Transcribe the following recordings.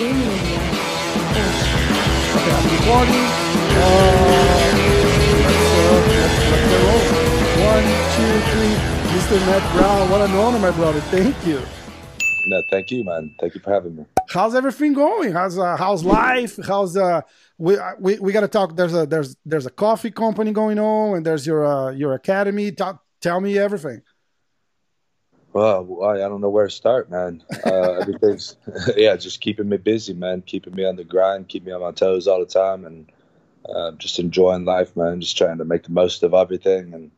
Okay, I'm. Uh, let's, uh, let's. One, two, three. Mr. Matt Brown, what an honor, my brother. Thank you. No, thank you, man. Thank you for having me. How's everything going? How's uh, how's life? How's uh we we, we got to talk. There's a there's there's a coffee company going on, and there's your uh, your academy. Tell me everything. Well, I don't know where to start, man. Uh, everything's yeah, just keeping me busy, man. Keeping me on the grind, keeping me on my toes all the time, and uh, just enjoying life, man. Just trying to make the most of everything, and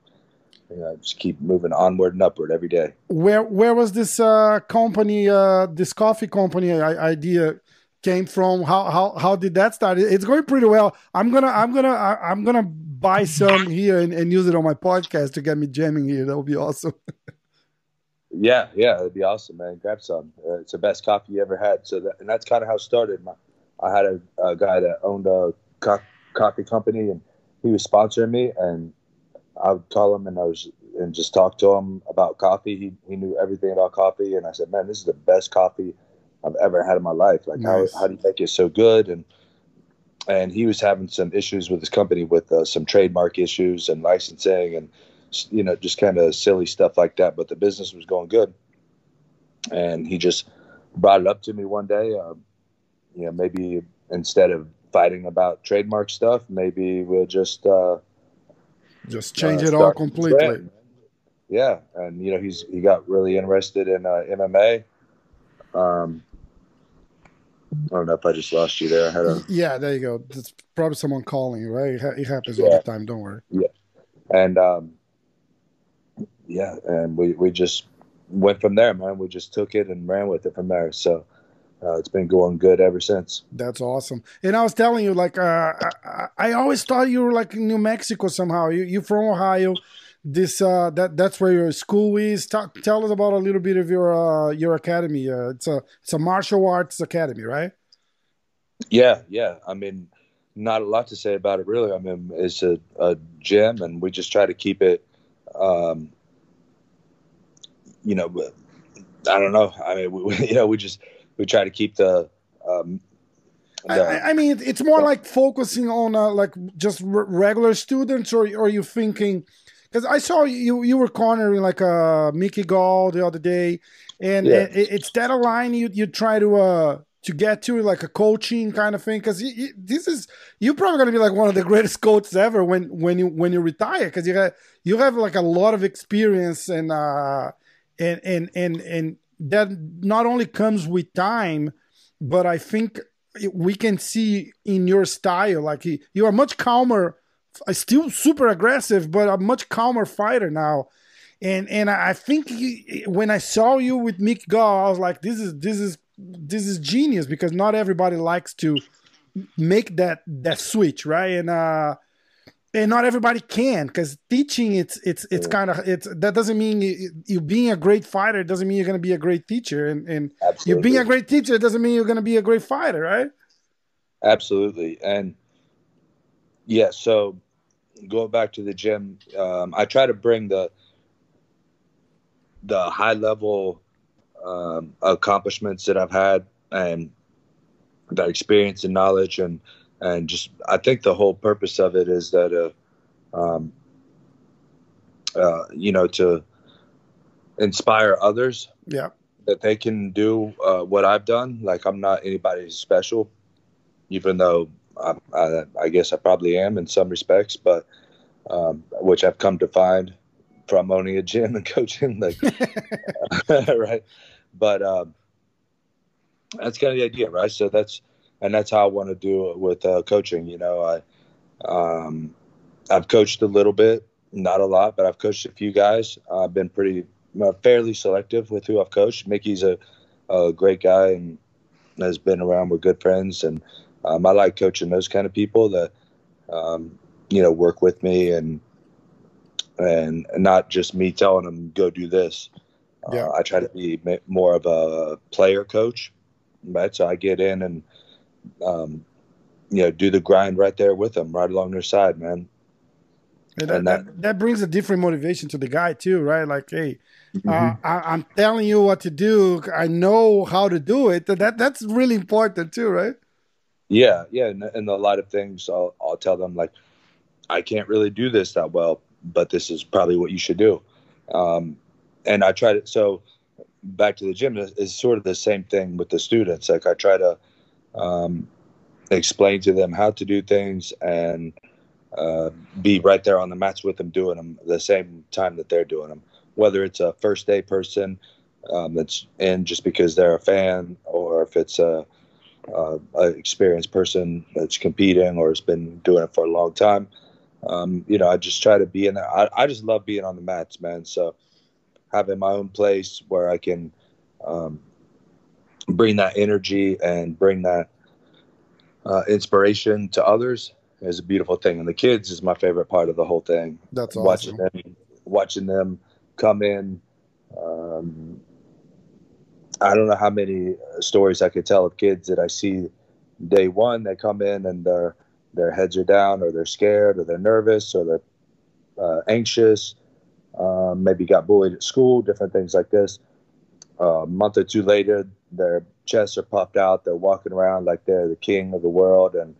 you know, just keep moving onward and upward every day. Where where was this uh, company, uh, this coffee company idea came from? How how how did that start? It's going pretty well. I'm gonna I'm gonna I'm gonna buy some here and, and use it on my podcast to get me jamming here. That would be awesome. yeah, yeah, it'd be awesome, man. Grab some. Uh, it's the best coffee you ever had. So that, and that's kind of how it started. My, I had a, a guy that owned a co- coffee company, and he was sponsoring me, and I would call him and I was and just talk to him about coffee. He he knew everything about coffee, and I said, "Man, this is the best coffee I've ever had in my life. Like, nice. how how do you make it so good?" And and he was having some issues with his company with uh, some trademark issues and licensing and you know just kind of silly stuff like that. But the business was going good, and he just brought it up to me one day. Uh, you know, maybe instead of fighting about trademark stuff, maybe we'll just uh, just change uh, it all completely. Yeah, and you know he's he got really interested in uh, MMA. Um, I don't know if I just lost you there. I had a yeah. There you go. It's probably someone calling you, right? It happens yeah. all the time. Don't worry. Yeah, and um, yeah, and we we just went from there, man. We just took it and ran with it from there. So uh, it's been going good ever since. That's awesome. And I was telling you, like, uh, I, I, always thought you were like in New Mexico somehow. You, you're from Ohio. This uh, that that's where your school is. Talk, tell us about a little bit of your uh, your academy. Uh, it's a it's a martial arts academy, right? Yeah, yeah. I mean, not a lot to say about it, really. I mean, it's a, a gym, and we just try to keep it. Um, you know, but I don't know. I mean, we, you know, we just we try to keep the. Um, the I, I, mean, it's more like focusing on uh, like just regular students, or, or are you thinking? Because I saw you you were cornering like a uh, Mickey Gall the other day, and yeah. it, it's that a line you you try to uh to get to like a coaching kind of thing because this is you're probably going to be like one of the greatest coaches ever when when you when you retire because you have you have like a lot of experience and uh and and and and that not only comes with time, but I think we can see in your style, like you are much calmer, still super aggressive, but a much calmer fighter now. And and I think he, when I saw you with Mick Gall, I was like, this is this is this is genius because not everybody likes to make that that switch, right? And uh and not everybody can because teaching it's it's it's kind of it's that doesn't mean you, you, being a great fighter doesn't mean you're going to be a great teacher. And and you being a great teacher doesn't mean you're going to be a great fighter right? Absolutely. And yeah so going back to the gym um, i try to bring the the high level um, accomplishments that i've had and that experience and knowledge and and just I think the whole purpose of it is that uh, um, uh, you know to inspire others. Yeah, that they can do uh, what I've done. Like I'm not anybody special, even though I, I, I guess I probably am in some respects, but um, which I've come to find from owning a gym and coaching, like right. But um, that's kind of the idea, right? So that's and that's how I want to do it with uh, coaching. You know, I um, I've coached a little bit, not a lot, but I've coached a few guys. I've been pretty uh, fairly selective with who I've coached. Mickey's a, a great guy and has been around. with good friends, and um, I like coaching those kind of people that um, you know work with me and and not just me telling them go do this. Yeah. Uh, I try to be more of a player coach, right? So I get in and um, you know, do the grind right there with them, right along their side, man. And, and that, that, that brings a different motivation to the guy too, right? Like, hey, Mm-hmm. Uh, I, am telling you what to do. I know how to do it. That that's really important too, right? Yeah, yeah. And, and a lot of things, I'll, I'll tell them like, I can't really do this that well, but this is probably what you should do. Um, and I try to. So back to the gym is sort of the same thing with the students. Like I try to um, explain to them how to do things and uh, be right there on the mats with them doing them the same time that they're doing them. Whether it's a first day person um, that's in just because they're a fan, or if it's a, a, a, experienced person that's competing or has been doing it for a long time. Um, you know, I just try to be in there. I, I just love being on the mats, man. So having my own place where I can um, bring that energy and bring that uh, inspiration to others is a beautiful thing. And the kids is my favorite part of the whole thing. That's awesome. Watching them, watching them come in. Um, I don't know how many stories I could tell of kids that I see day one. They come in and their their heads are down, or they're scared, or they're nervous, or they're uh, anxious. Um, maybe got bullied at school, different things like this. Uh, a month or two later, their chests are popped out. They're walking around like they're the king of the world and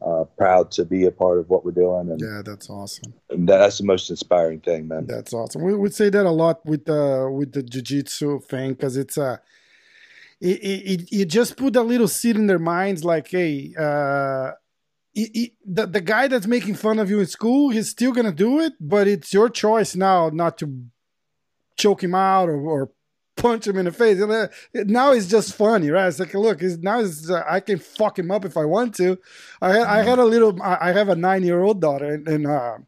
uh, proud to be a part of what we're doing. And yeah, that's awesome. that's the most inspiring thing, man. That's awesome. We would say that a lot with the with the jiu-jitsu thing because it's a. Uh, it, it, it, just put a little seed in their minds like hey uh it, the, the guy that's making fun of you in school he's still gonna do it but it's your choice now not to choke him out or, or punch him in the face. Now it's just funny, right? It's like, look, now uh, I can fuck him up if I want to. I, mm-hmm. I had a little, I, have a nine year old daughter, and, and uh,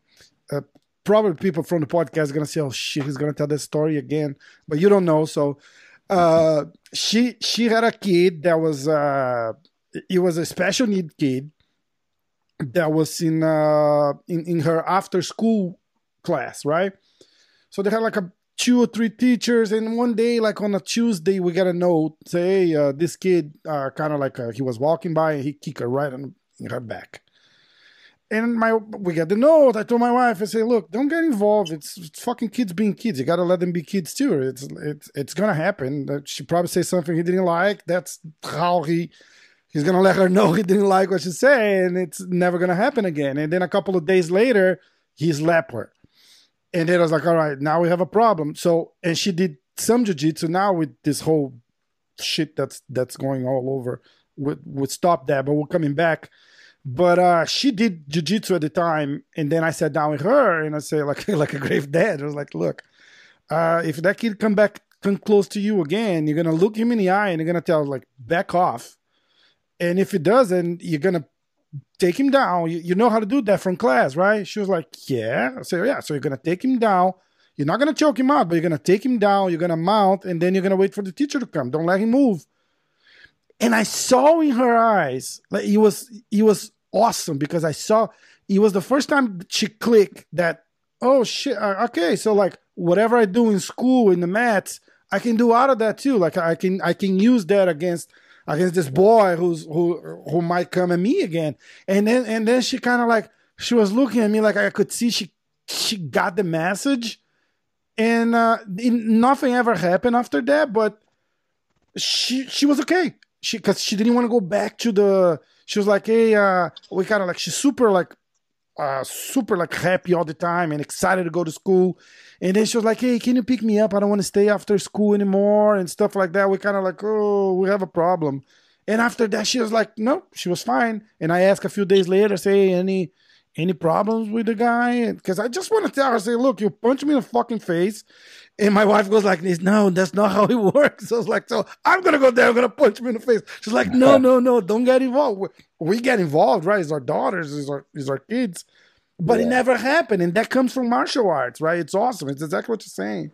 uh, probably people from the podcast are gonna say, "Oh shit, he's gonna tell this story again," but you don't know. So, uh, she she had a kid that was uh, it was a special need kid that was in uh in in her after school class, right? So they had like a two or three teachers and one day like on a tuesday we got a note say hey, uh, this kid uh, kind of like uh, he was walking by and he kicked her right in, her back. And my we got the note. I told my wife i say look don't get involved. It's, it's fucking kids being kids. You gotta let them be kids too. It's it's it's gonna happen. She probably say something he didn't like. That's how he he's gonna let her know he didn't like what she said and it's never gonna happen again. And then a couple of days later he slapped her and then I was like, all right, now we have a problem. So, and she did some jujitsu now with this whole shit that's that's going all over. Would would stop that, but we're coming back. But uh, she did jujitsu at the time, and then I sat down with her and I said, like like a grave dad. I was like, look, uh, if that kid come back, come close to you again, you're gonna look him in the eye and you're gonna tell like back off. And if it doesn't, you're gonna take him down. You, you, know how to do that from class, right? She was like, yeah. I said, yeah. So you're going to take him down. You're not going to choke him out, but you're going to take him down. You're going to mount, and then you're going to wait for the teacher to come. Don't let him move. And I saw in her eyes, like it was, it was awesome because I saw it was the first time she clicked that, oh shit, uh, okay. So like whatever I do in school in the mats, I can do out of that too. Like I can, I can use that against against this boy who's who who might come at me again. And then and then she kind of like she was looking at me like I could see she she got the message, and uh, nothing ever happened after that. But she she was okay. She because she didn't want to go back to the. She was like, hey, uh, we kind of like she's super like uh, super like happy all the time and excited to go to school. And then she was like, "Hey, can you pick me up? I don't want to stay after school anymore and stuff like that." We kind of like, "Oh, we have a problem." And after that, she was like, "No, she was fine." And I asked a few days later, "Say any any problems with the guy?" Because I just want to tell her, "Say, look, you punch me in the fucking face." And my wife goes like this, no, that's not how it works. So I was like, so I'm gonna go there, I'm gonna punch him in the face. She's like, no, no, no, don't get involved. We get involved, right? It's our daughters, it's our, it's our kids. But yeah. it never happened, and that comes from martial arts, right? It's awesome. It's exactly what you're saying.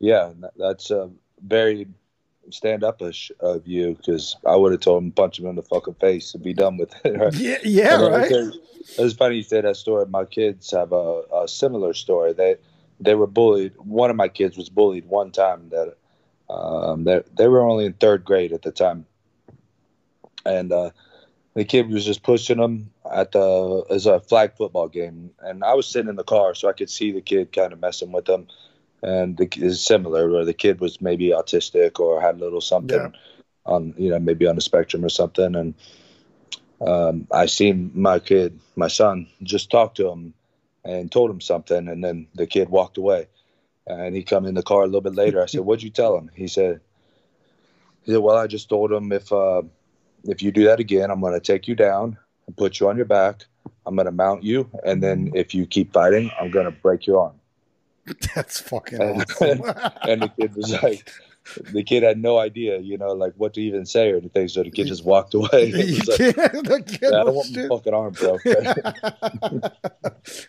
Yeah, that's uh, very stand upish of you because I would have told him punch him in the fucking face and be done with it. Right? Yeah, yeah, right. It's funny you say that story. My kids have a, a, similar story. They they were bullied. One of my kids was bullied one time. That um, they they were only in third grade at the time, and uh, the kid was just pushing him at the as a flag football game, and I was sitting in the car so I could see the kid kind of messing with him, and the, is similar where the kid was maybe autistic or had a little something yeah. on you know maybe on the spectrum or something and um, I seen my kid, my son, just talk to him and told him something, and then the kid walked away. And he come in the car a little bit later. I said, "What'd you tell him?" He said, "He said, well, I just told him if uh, if you do that again, I'm going to take you down and put you on your back. I'm going to mount you, and then if you keep fighting, I'm going to break your arm." That's fucking and, awesome. and the kid was like, the kid had no idea, you know, like what to even say or anything. So the kid just walked away. Like, yeah, I don't want my fucking arm, bro.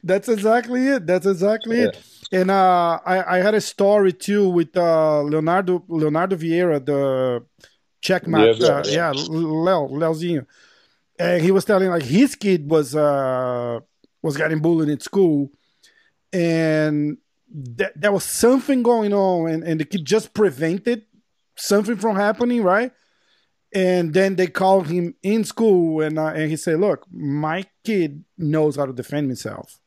That's exactly it. That's exactly yeah. it. And uh, I, I had a story too with uh, Leonardo Leonardo Vieira, the CheckMat. Yeah, uh, yeah, Leo Leozinho. And he was telling like his kid was uh was getting bullied in school, and that there was something going on and, and the kid just prevented something from happening, right? And then they called him in school and uh, and he said, "Look, my kid knows how to defend himself,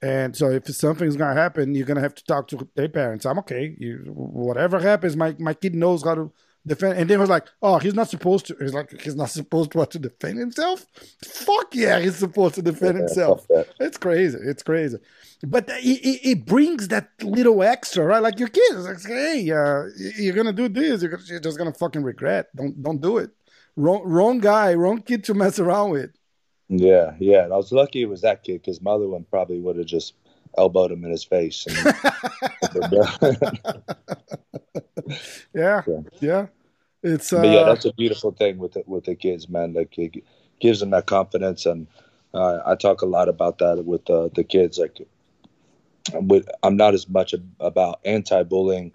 and so if something's gonna happen, you're gonna have to talk to their parents. I'm okay. You, whatever happens, my my kid knows how to defend. And then was like, oh, he's not supposed to. He's like, he's not supposed to, to defend himself. Fuck yeah, he's supposed to defend yeah, himself. It's crazy. It's crazy. But it, it, brings that little extra, right? Like your kids, like, hey, uh, you're gonna do this. You're, you're just gonna fucking regret. Don't don't do it. Wrong wrong guy, wrong kid to mess around with. Yeah, yeah. And I was lucky it was that kid because my other one probably would have just elbowed him in his face. And, yeah, yeah, yeah. It's uh, yeah, that's a beautiful thing with the, with the kids, man. Like it gives them that confidence, and uh, I talk a lot about that with uh, the kids. Like, with, I'm not as much about anti-bullying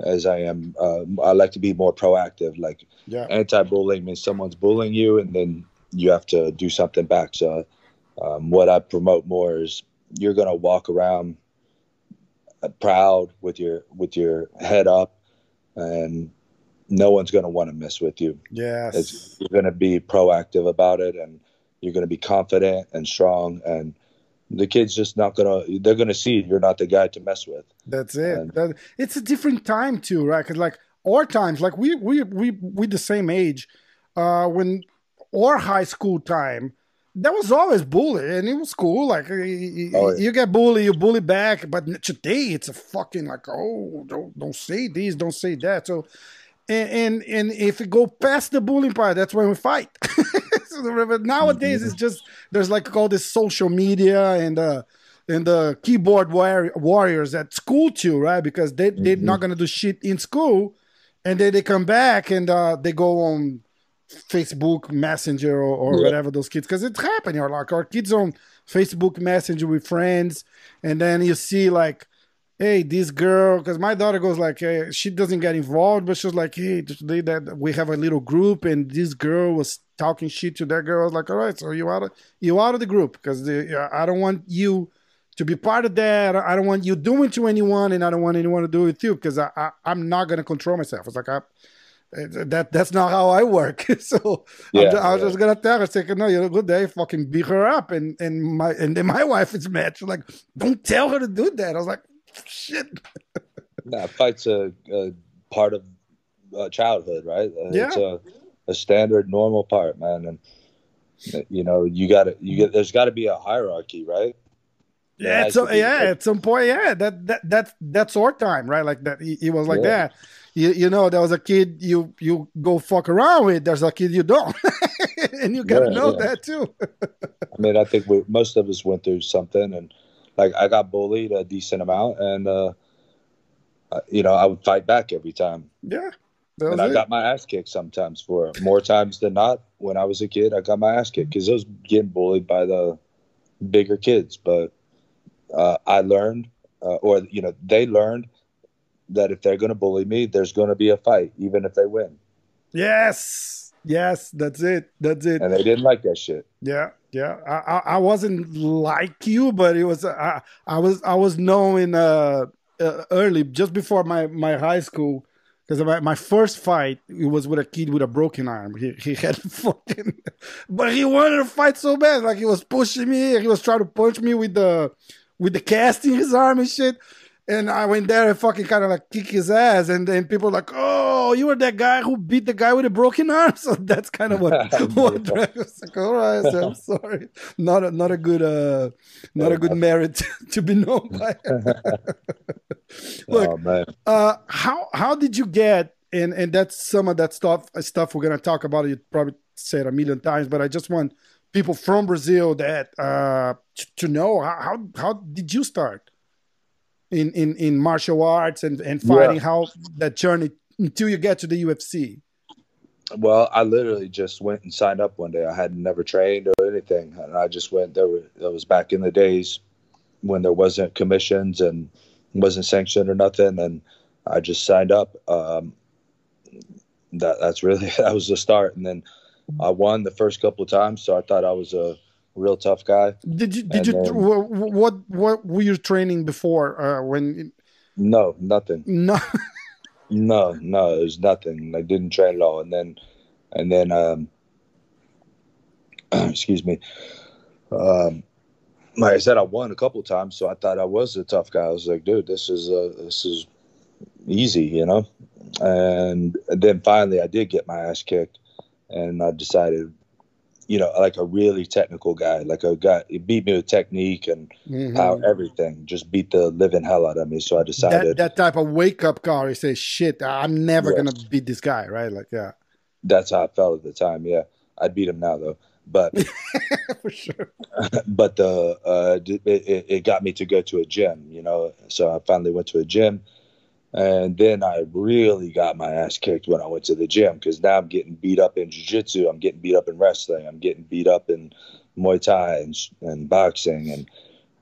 as I am. Uh, I like to be more proactive. Like, yeah. anti-bullying means someone's bullying you, and then you have to do something back. So, um, what I promote more is you're gonna walk around proud with your with your head up and no one's going to want to mess with you. Yes. It's, you're going to be proactive about it and you're going to be confident and strong and the kid's just not going to they're going to see you're not the guy to mess with. That's it. And, that, it's a different time too, right? Cuz like our times like we we we we the same age uh when our high school time that was always bully and it was cool like you, oh, yeah. you get bully, you bully back but today it's a fucking like oh don't don't say this don't say that so and, and and if it go past the bullying part, that's when we fight. so nowadays, it's just there's like all this social media and uh and the keyboard war- warriors at school too, right? Because they they're mm-hmm. not gonna do shit in school, and then they come back and uh, they go on Facebook Messenger or, or yeah. whatever those kids because it's happening. Like our kids on Facebook Messenger with friends, and then you see like hey, this girl, because my daughter goes like, hey, she doesn't get involved, but she's like, hey, today that we have a little group, and this girl was talking shit to that girl. I was like, all right, so you out of you out of the group because I don't want you to be part of that. I don't want you doing to anyone, and I don't want anyone to do it with you because I, I am not gonna control myself. It's like I. That that's not how I work. so yeah, I was yeah. just gonna tell her, say, no, you're a good day, fucking beat her up, and and my and then my wife is mad. She's like, don't tell her to do that. I was like, shit. nah, fight's a, a part of uh, childhood, right? Uh, yeah. It's a, a standard, normal part, man. And you know, you got to you get. There's got to be a hierarchy, right? Yeah, at some, yeah, at some point, yeah, that that that that's our time, right? Like that, he, was like yeah. that. You, you know, there was a kid you you go fuck around with. There's a kid you don't, and you got to yeah, know yeah. that too. I mean, I think we, most of us went through something, and like I got bullied a decent amount, and uh, you know I would fight back every time. Yeah, and I it. got my ass kicked sometimes for it. more times than not. When I was a kid, I got my ass kicked because I was getting bullied by the bigger kids. But uh, I learned, uh, or you know, they learned that if they're going to bully me, there's going to be a fight, even if they win. Yes, yes, that's it. That's it. And they didn't like that shit. Yeah, yeah, I, I wasn't like you, but it was I, I was I was knowing uh, uh, early, just before my my high school, because my, my first fight it was with a kid with a broken arm. He he had fucking, but he wanted to fight so bad, like he was pushing me, he was trying to punch me with the with the cast in his arm and shit. And I went there and fucking kind of like kick his ass, and then people were like, "Oh, you were that guy who beat the guy with a broken arm." So that's kind of what what Drago's like. All right, so I'm sorry, not a not a good uh, not a good merit to be known by. Look, oh, uh, how how did you get? And and that's some of that stuff stuff we're gonna talk about. You probably said a million times, but I just want people from Brazil that uh, to know how how did you start in in in martial arts and and fighting? Yeah. How that journey until you get to the UFC? Well, I literally just went and signed up one day. I had never trained or anything, and I just went. There were that was back in the days when there wasn't commissions and wasn't sanctioned or nothing, and I just signed up. Um, that that's really that was the start, and then I won the first couple of times, so I thought I was a real tough guy. Did you? Did and you? Then, what? What were you training before? Uh, when? No, nothing. No. no, no, it was nothing. I didn't train at all, and then, and then, um, excuse me. Um, like I said, I won a couple of times, so I thought I was a tough guy. I was like, dude, this is uh, this is easy, you know. And then finally, I did get my ass kicked and I decided, you know, like a really technical guy, like a guy, he beat me with technique and mm-hmm. how everything just beat the living hell out of me. So I decided that, that type of wake up call. He say, "Shit, I'm never gonna beat this guy," right? Like, yeah. That's how I felt at the time. Yeah, I'd beat him now though, but for sure. But the uh, it, it got me to go to a gym, you know. So I finally went to a gym and then I really got my ass kicked when I went to the gym because now I'm getting beat up in jiu-jitsu, I'm getting beat up in wrestling, I'm getting beat up in Muay Thai and, and boxing. And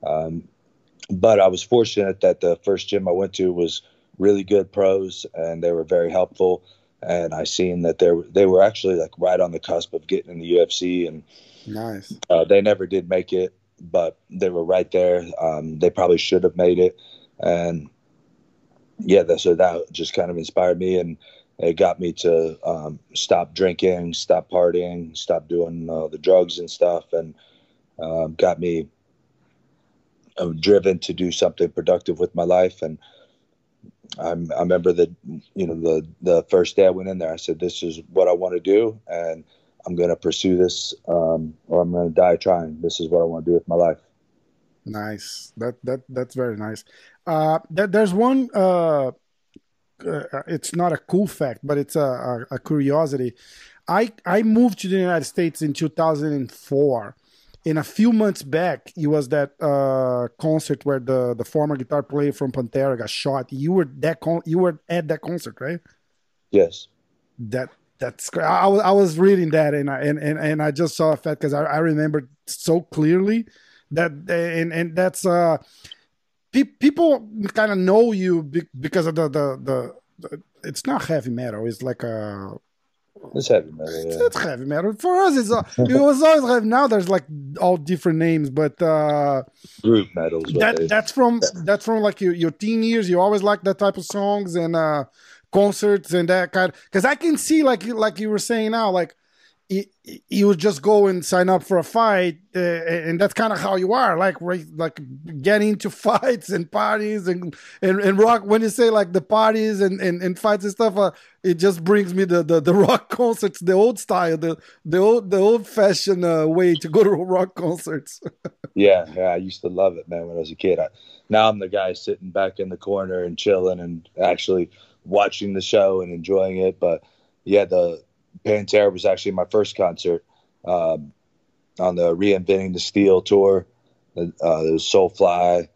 um, but I was fortunate that the first gym I went to was really good pros, and they were very helpful. And I seen that they were they were actually like right on the cusp of getting in the UFC, and nice. Uh, they never did make it, but they were right there. Um, they probably should have made it, and yeah, that, so that just kind of inspired me and it got me to um, stop drinking, stop partying, stop doing uh, the drugs and stuff, and um, got me uh, driven to do something productive with my life. And I'm, I remember that, you know, the the first day I went in there, I said, "This is what I want to do, and I'm going to pursue this, um, or I'm going to die trying. This is what I want to do with my life." Nice. That that that's very nice. Uh, there's one. Uh, uh, it's not a cool fact, but it's a, a, a, curiosity. I I moved to the United States in 2004. In a few months back, it was that uh, concert where the, the former guitar player from Pantera got shot. You were that con- you were at that concert, right? Yes. That that's I, I was reading that and I and, and, and I just saw a fact because I, I remember so clearly that and and that's uh pe- people kind of know you because of the, the, the the it's not heavy metal it's like a it's heavy metal. Yeah. It's, it's, heavy metal for us. It's it was always heavy. Now there's like all different names, but uh, groove metals. That that's from that's from like your, your teen years. You always like that type of songs and uh, concerts and that kind. Because I can see like you like you were saying now, like you would just go and sign up for a fight, uh, and that's kind of how you are, like right, like getting into fights and parties and, and and rock. When you say like the parties and and, and fights and stuff, uh, it just brings me the, the the rock concerts, the old style, the the old the old fashioned uh, way to go to rock concerts. yeah, yeah, I used to love it, man, when I was a kid. I, now I'm the guy sitting back in the corner and chilling and actually watching the show and enjoying it, but yeah, the Pantera was actually my first concert um, on the Reinventing the Steel tour. Uh, there was Soulfly,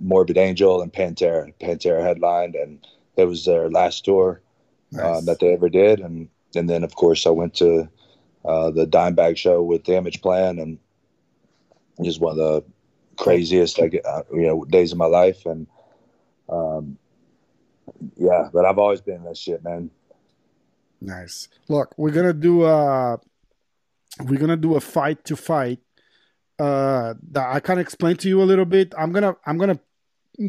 Morbid Angel, and Pantera. Pantera headlined, and it was their last tour uh, nice. that they ever did. And and then of course I went to uh, the Dimebag show with Damageplan, and it was one of the craziest like uh, you know days of my life. And um, yeah, but I've always been that shit, man. Nice. Look, we're gonna do a we're gonna do a fight to fight. Uh, that I kind of explain to you a little bit. I'm gonna I'm gonna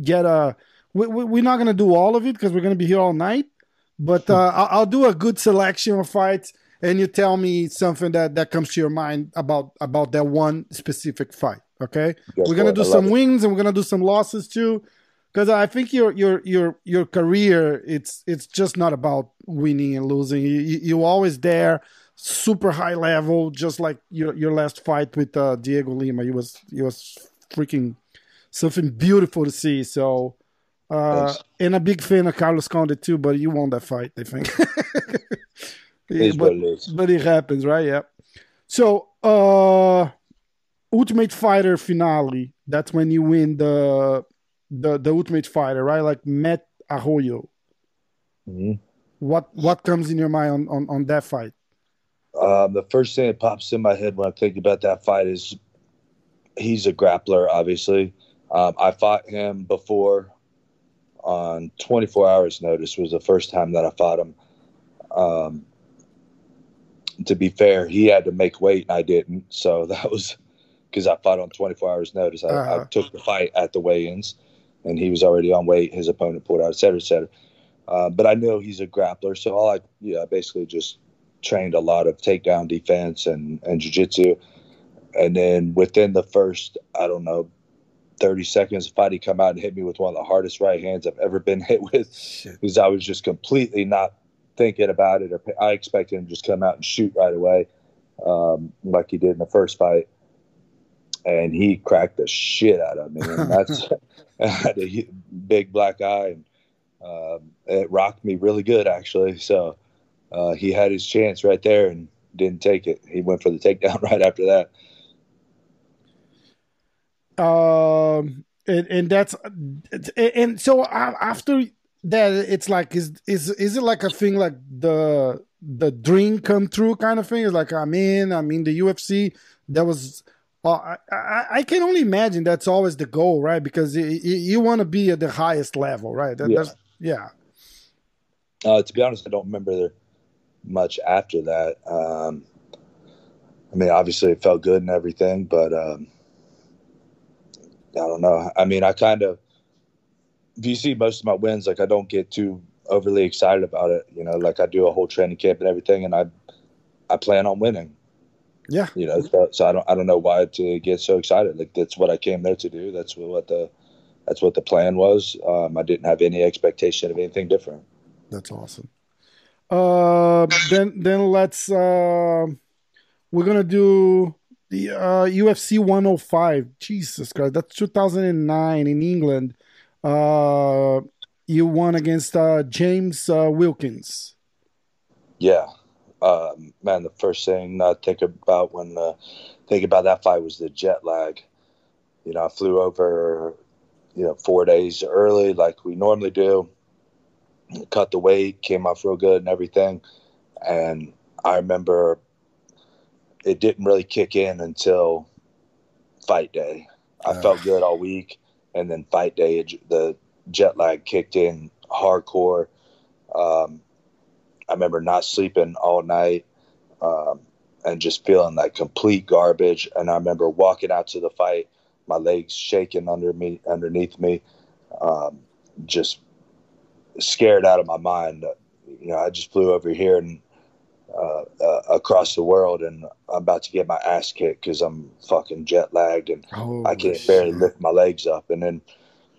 get a. We, we, we're not gonna do all of it because we're gonna be here all night. But uh, I'll, I'll do a good selection of fights, and you tell me something that that comes to your mind about about that one specific fight. Okay, we're gonna do some wins and we're gonna do some losses too. Because I think your your your your career it's it's just not about winning and losing. You you always there, super high level, just like your your last fight with uh, Dhiego Lima. It was it was freaking something beautiful to see. So. Uh, and a big fan of Carlos Condit too, but you won that fight, I think. yeah, but, it but it happens, right? Yeah. So, uh, Ultimate Fighter finale. That's when you win the the the Ultimate Fighter, right? Like Matt Arroyo. Mm-hmm. What what comes in your mind on on, on that fight? Um, the first thing that pops in my head when I think about that fight is he's a grappler. Obviously, um, I fought him before on 24 hours notice. Was the first time that I fought him. Um, to be fair, he had to make weight and I didn't. So that was because I fought on 24 hours notice. I, uh-huh. I, took the fight at the weigh-ins, and he was already on weight. His opponent pulled out, et cetera, et cetera. Uh, but I know he's a grappler, so all I yeah, basically just trained a lot of takedown defense and and jiu-jitsu. And then within the first, I don't know, 30 seconds, the fight, he come out and hit me with one of the hardest right hands I've ever been hit with because I was just completely not thinking about it. Or I expected him to just come out and shoot right away um, like he did in the first fight and he cracked the shit out of me. And that's I had a big black eye, and uh, it rocked me really good actually. So uh, he had his chance right there and didn't take it. He went for the takedown right after that. Um, and, and that's and so after that, it's like is is is it like a thing like the the dream come true kind of thing? Is like I'm in, I'm in the UFC. That was well, I, I, I, can only imagine that's always the goal, right? Because you, you want to be at the highest level, right? That, yeah. yeah. Uh, to be honest, I don't remember much after that. Um, I mean, obviously, it felt good and everything, but um, I don't know. I mean, I kind of, if you see most of my wins, like I don't get too overly excited about it. You know, like I do a whole training camp and everything, and I, I plan on winning. Yeah, you know, so, so, I don't I don't know why to get so excited. Like that's what I came there to do. That's what the that's what the plan was. Um, I didn't have any expectation of anything different. That's awesome. Uh, then then let's uh, we're gonna do the uh, UFC 105. Jesus Christ, that's 2009 in England. Uh, you won against uh, James uh, Wilkins. Yeah, uh, man, the first thing I think about when uh, think about that fight was the jet lag. You know, I flew over, you know, four days early like we normally do. Cut the weight, came off real good and everything. And I remember it didn't really kick in until fight day. I uh. felt good all week, and then fight day, the jet lag kicked in hardcore. Um, I remember not sleeping all night um, and just feeling like complete garbage. And I remember walking out to the fight, my legs shaking under me, underneath me, um, just scared out of my mind. You know, I just flew over here and uh, uh, across the world, and I'm about to get my ass kicked because I'm fucking jet lagged and oh, I can't shit. barely lift my legs up. And then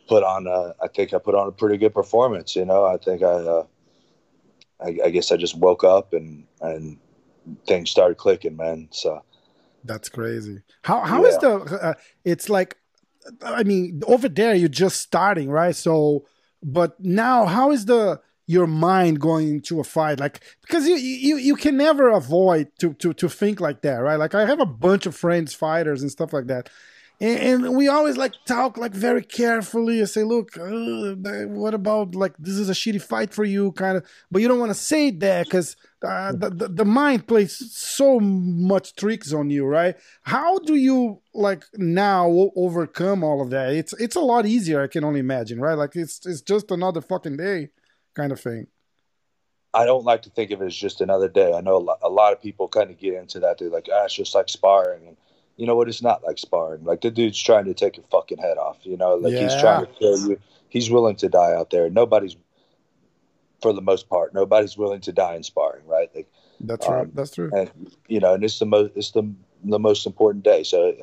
put on, a, I think I put on a pretty good performance. You know, I think I. Uh, I, I guess I just woke up and and things started clicking, man. So that's crazy. How how yeah. is the? Uh, it's like, I mean, over there you're just starting, right? So, but now how is the your mind going into a fight like because you you you can never avoid to to to think like that right like i have a bunch of friends fighters and stuff like that and, and we always like talk like very carefully and say, look, uh, what about like this is a shitty fight for you, kind of. But you don't want to say that because uh, the, the, the mind plays so much tricks on you, right? How do you like now overcome all of that? It's it's a lot easier, I can only imagine, right? Like it's it's just another fucking day, kind of thing. I don't like to think of it as just another day. I know a lot, a lot of people kind of get into that. They're like, ah, it's just like sparring. And you know what? It's not like sparring. Like the dude's trying to take your fucking head off. You know, like yeah. he's trying to kill you. He's willing to die out there. Nobody's, for the most part, nobody's willing to die in sparring, right? Like, that's um, right. That's true. And you know, and it's the most. It's the the most important day. So,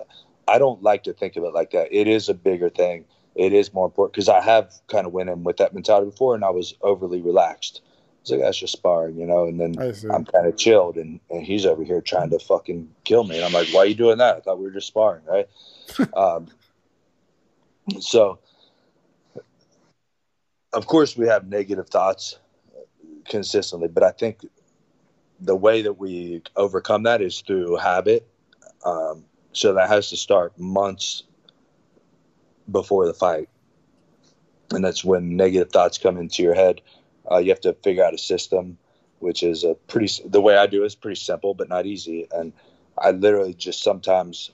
I don't like to think of it like that. It is a bigger thing. it is more important because I have kind of went in with that mentality before, and I was overly relaxed. It's like that's just sparring, you know. And then I'm kind of chilled, and, and he's over here trying to fucking kill me, and I'm like, "Why are you doing that? I thought we were just sparring, right?" um, so, of course, we have negative thoughts consistently, but I think the way that we overcome that is through habit. Um, so that has to start months before the fight. And that's when negative thoughts come into your head. Uh, you have to figure out a system, which is a pretty, the way I do it is pretty simple, but not easy. And I literally just sometimes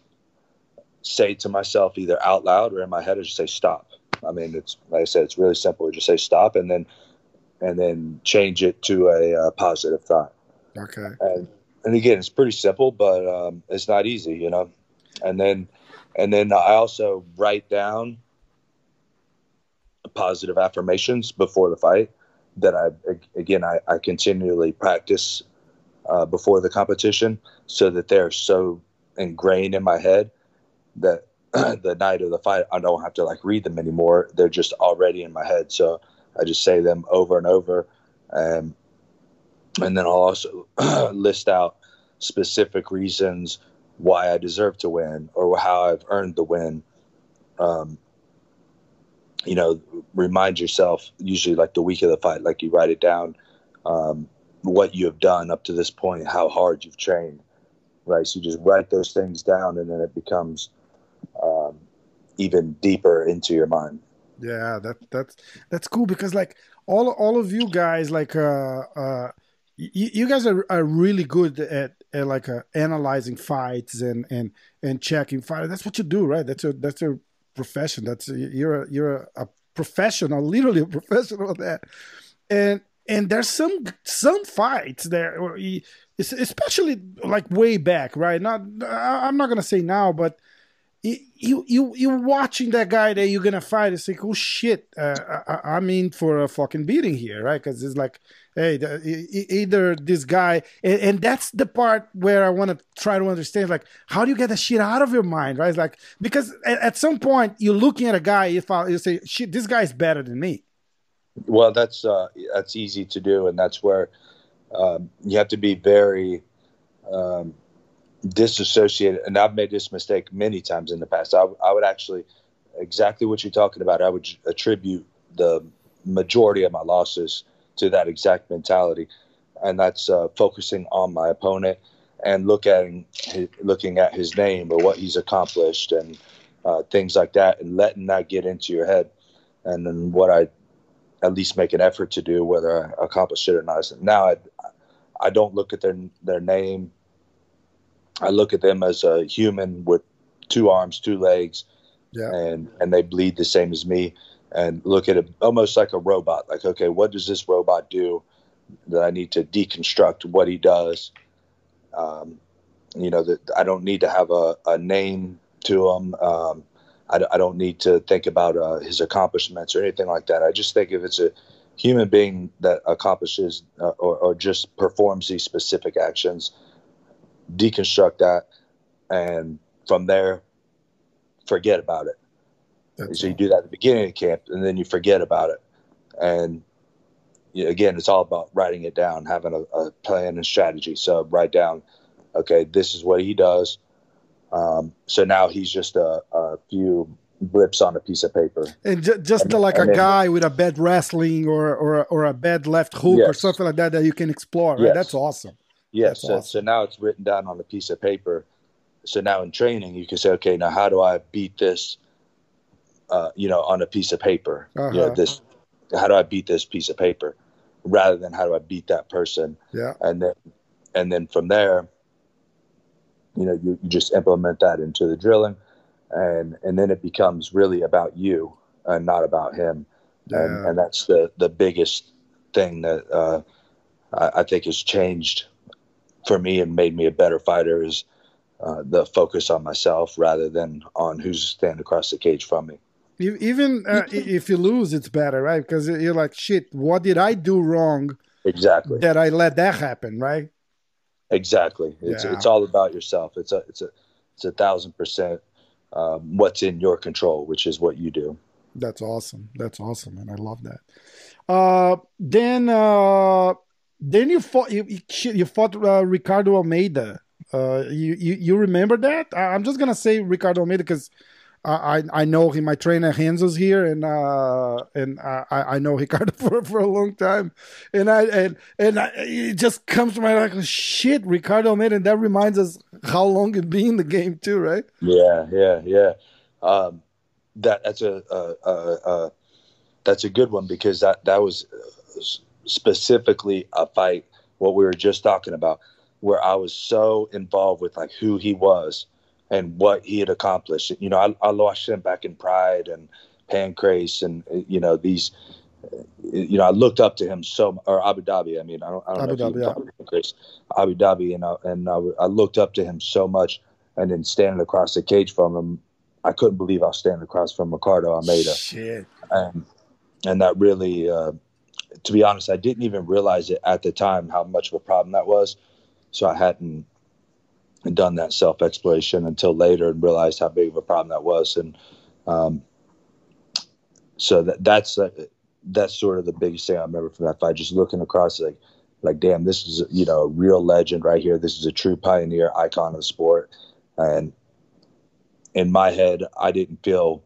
say to myself either out loud or in my head, I just say stop. I mean, it's like I said, it's really simple. Just say stop and then, and then change it to a, a positive thought. Okay. And, and again, it's pretty simple, but um, it's not easy, you know. And then and then I also write down positive affirmations before the fight that I again I, I continually practice uh, before the competition so that they're so ingrained in my head that the night of the fight I don't have to like read them anymore. They're just already in my head. So I just say them over and over, and and then I'll also list out specific reasons why I deserve to win or how I've earned the win. Um, you know, remind yourself, usually like the week of the fight, like you write it down, um, what you have done up to this point, how hard you've trained, right? So you just write those things down and then it becomes um, even deeper into your mind. Yeah, that that's that's cool because like all all of you guys like uh uh you, you guys are, are really good at, at like uh, analyzing fights and and and checking fights. That's what you do, right? That's your that's your profession. That's you're you're a, a professional, literally a professional at that. And and there's some some fights there, especially like way back, right? Not I'm not gonna say now, but you you you watching that guy that you're gonna fight it's like oh shit uh, I, am in for a fucking beating here right because it's like hey the, either this guy and, and, that's the part where i want to try to understand like how do you get the shit out of your mind right like because at, at some point you're looking at a guy if I, you say shit this guy's better than me well that's uh that's easy to do and that's where um, you have to be very um, disassociated, and I've made this mistake many times in the past. I, I would actually, exactly what you're talking about, I would attribute the majority of my losses to that exact mentality, and that's uh, focusing on my opponent and looking looking at his name or what he's accomplished and uh, things like that, and letting that get into your head. And then what I at least make an effort to do, whether I accomplish it or not. Now I, I don't look at their their name I look at them as a human with two arms, two legs, yeah. and and they bleed the same as me. And look at it almost like a robot. Like, okay, what does this robot do that I need to deconstruct what he does? Um, you know, that I don't need to have a, a name to him. Um, I, I, don't need to think about uh, his accomplishments or anything like that. I just think if it's a human being that accomplishes uh, or, or just performs these specific actions, deconstruct that, and from there, forget about it. That's so you do that at the beginning of camp, and then you forget about it. And you know, again, it's all about writing it down, having a, a, plan and strategy. So write down, okay, this is what he does. Um, so now he's just a, a, few blips on a piece of paper. And ju- just and, like and a guy with a bad wrestling or or, or a bad left hook yes. or something like that that you can explore. Right? Yes. That's awesome. Yes. So, awesome. so now it's written down on a piece of paper. So now in training, you can say, okay, now how do I beat this? Uh, you know, on a piece of paper. Uh-huh. You know, uh-huh. this. How do I beat this piece of paper, rather than how do I beat that person? Yeah. And then, and then from there, you know, you, you just implement that into the drilling, and and then it becomes really about you and not about him. Yeah. And and that's the the biggest thing that uh, I, I think has changed for me and made me a better fighter is uh, the focus on myself rather than on who's standing across the cage from me. Even uh, if you lose, it's better, right? Because you're like, shit, what did I do wrong? Exactly. That I let that happen, right? Exactly. It's yeah. it's all about yourself. It's a it's a it's a thousand percent um, what's in your control, which is what you do. That's awesome. That's awesome, and I love that. Uh, then uh, then you fought you you fought uh, Ricardo Almeida. Uh, you, you you remember that? I'm just gonna say Ricardo Almeida because I I know. My trainer Renzo's here, and uh, and I I know Ricardo for for a long time, and I and and I, it just comes to my like shit, Ricardo Almeida, and that reminds us how long it been in the game too, right? Yeah, yeah, yeah. Um, that that's a, a, a that's a good one because that that was specifically a fight what we were just talking about where I was so involved with like who he was and what he had accomplished. You know, I, I watched him back in Pride and Pancrase and you know these. You know, I looked up to him so, or Abu Dhabi. I mean, I don't, I don't Abu know Dhabi, yeah. Abu Dhabi, and I, and I, I looked up to him so much, and then standing across the cage from him, I couldn't believe I was standing across from Ricardo Almeida. Shit. And, and that really, uh, to be honest, I didn't even realize it at the time how much of a problem that was. So I hadn't done that self exploration until later and realized how big of a problem that was. And um, so that, that's uh, that's sort of the biggest thing I remember from that fight. Just looking across, like, like, damn, this is you know a real legend right here. This is a true pioneer, icon of the sport. And in my head, I didn't feel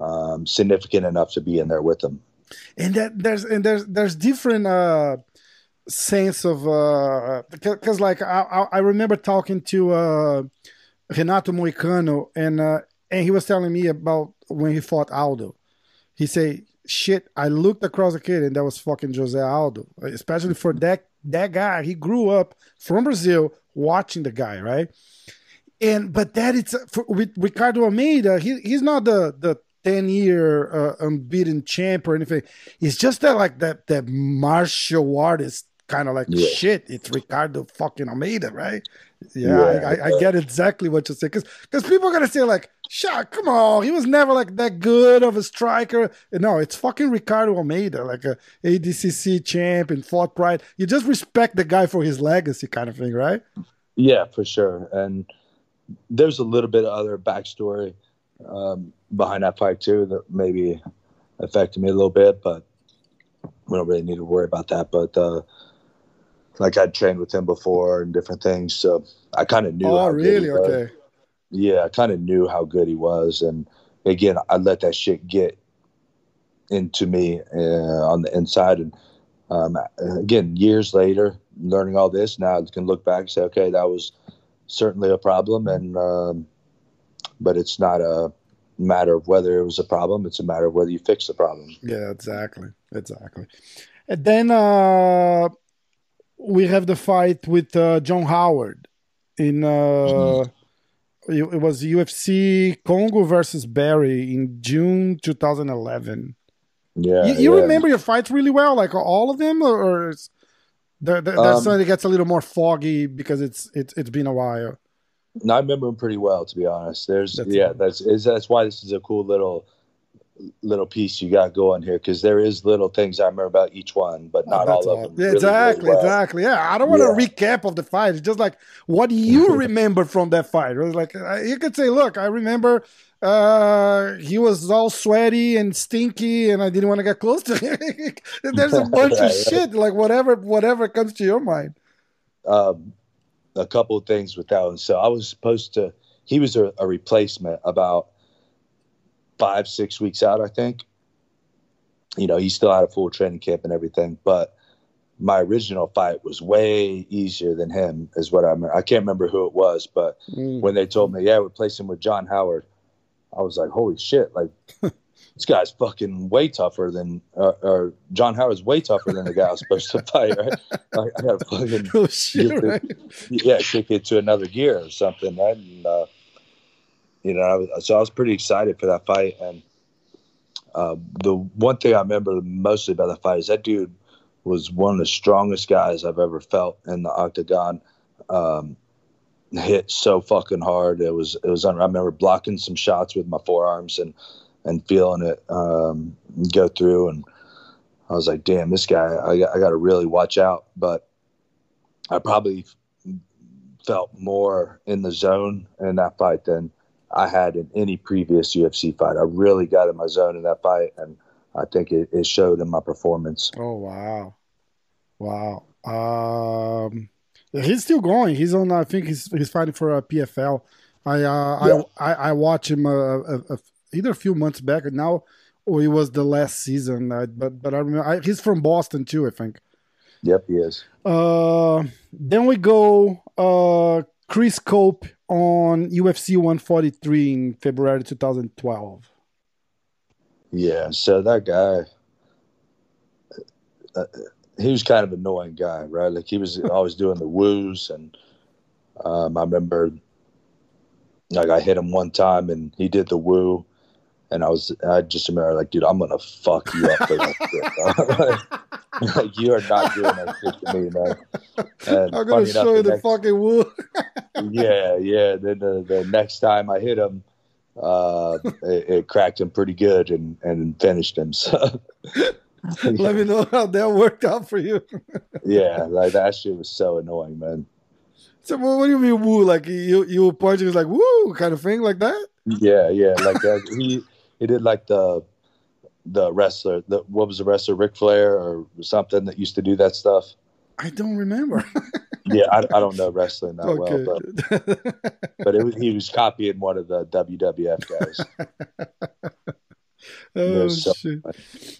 um, significant enough to be in there with them. And that there's and there's there's different uh, sense of because uh, like I, I remember talking to uh, Renato Moicano and uh, and he was telling me about when he fought Aldo. He said, "Shit, I looked across the kid and that was fucking Jose Aldo. Especially for that that guy, he grew up from Brazil watching the guy, right? And but that it's for, with Ricardo Almeida, he he's not the the 10 year uh, unbeaten champ or anything. It's just that like that that martial artist kind of like yeah. shit. It's Ricardo fucking Almeida, right? Yeah, yeah. I, I, get exactly what you say because because people are gonna say like, "Shut, come on, he was never like that good of a striker." No, it's fucking Ricardo Almeida, like a ADCC champ and fought pride. You just respect the guy for his legacy, kind of thing, right? Yeah, for sure. And there's a little bit of other backstory um, behind that fight too that maybe affected me a little bit, but we don't really need to worry about that. But uh, like I'd trained with him before and different things, so I kind of knew. Oh, really? Okay. Yeah, I kind of knew how good he was, and again, I let that shit get into me uh, on the inside, and um, again, years later, learning all this, now I can look back and say, okay, that was certainly a problem, and um, but it's not a matter of whether it was a problem; it's a matter of whether you fix the problem. Yeah, exactly, exactly. And then uh, we have the fight with uh, John Howard in. Uh, mm-hmm. It was UFC Kongo versus Barry in June 2011. Yeah, you, you yeah. remember your fights really well, like all of them, or, or there, there, um, something that gets a little more foggy because it's it's it's been a while. No, I remember him pretty well, to be honest. There's that's yeah, that's is that's why this is a cool little little piece you got going here because there is little things I remember about each one, but not oh, all, all of them. Yeah, really, exactly, really well. exactly. Yeah, I don't want yeah. recap of the fight. It's just like what do you remember from that fight? It was like uh, you could say, look, I remember uh, he was all sweaty and stinky, and I didn't want to get close to him. There's a bunch right, of shit, like whatever, whatever comes to your mind. Um, a couple of things with that one. So I was supposed to. He was a, a replacement about five, six weeks out, I think. You know, he still had a full training camp and everything, but my original fight was way easier than him, is what I remember. I can't remember who it was, but mm. when they told me, yeah, replace him with John Howard, I was like, holy shit! Like this guy's fucking way tougher than, uh, or John Howard's way tougher than the guy I was supposed to fight. Right? I, I got to fucking oh, shit, right? yeah, kick it to another gear or something. Right? And, uh, you know, I was, so I was pretty excited for that fight. And uh, the one thing I remember mostly about that fight is that dude was one of the strongest guys I've ever felt in the octagon. Um, hit so fucking hard. It was it was. I remember blocking some shots with my forearms and and feeling it um, go through. And I was like, damn, this guy, I, I got to really watch out. But I probably felt more in the zone in that fight than I had in any previous UFC fight. I really got in my zone in that fight, and I think it, it showed in my performance. Oh wow, wow. Um, he's still going. He's on. I think he's he's fighting for a PFL. I uh, yeah. I, I I watched him a, a, a, either a few months back, and now or it was the last season. Uh, but but I remember I, he's from Boston too. I think. Yep, he is. Uh, then we go. Uh, Chris Cope on UFC 143 in February 2012. Yeah, so that guy, uh, he was kind of annoying guy, right? Like he was always doing the woos, and um, I remember, like I hit him one time, and he did the woo, and I was, I just remember like, dude, I'm gonna fuck you up for that shit. like, you are not doing that shit to me, man. And I'm gonna show you the, next, fucking woo. yeah, yeah. Then the, the next time I hit him, uh, it, it, cracked him pretty good and and finished him. So. Let me know how that worked out for you. yeah, like that shit was so annoying, man. So what do you mean woo? Like you you punch was like woo kind of thing like that? Yeah, yeah, like that. he he did like the the wrestler. The, what was the wrestler? Ric Flair or something that used to do that stuff. I don't remember. yeah, I, I don't know wrestling that okay. well, but but it was, he was copying one of the WWF guys. oh, so shit.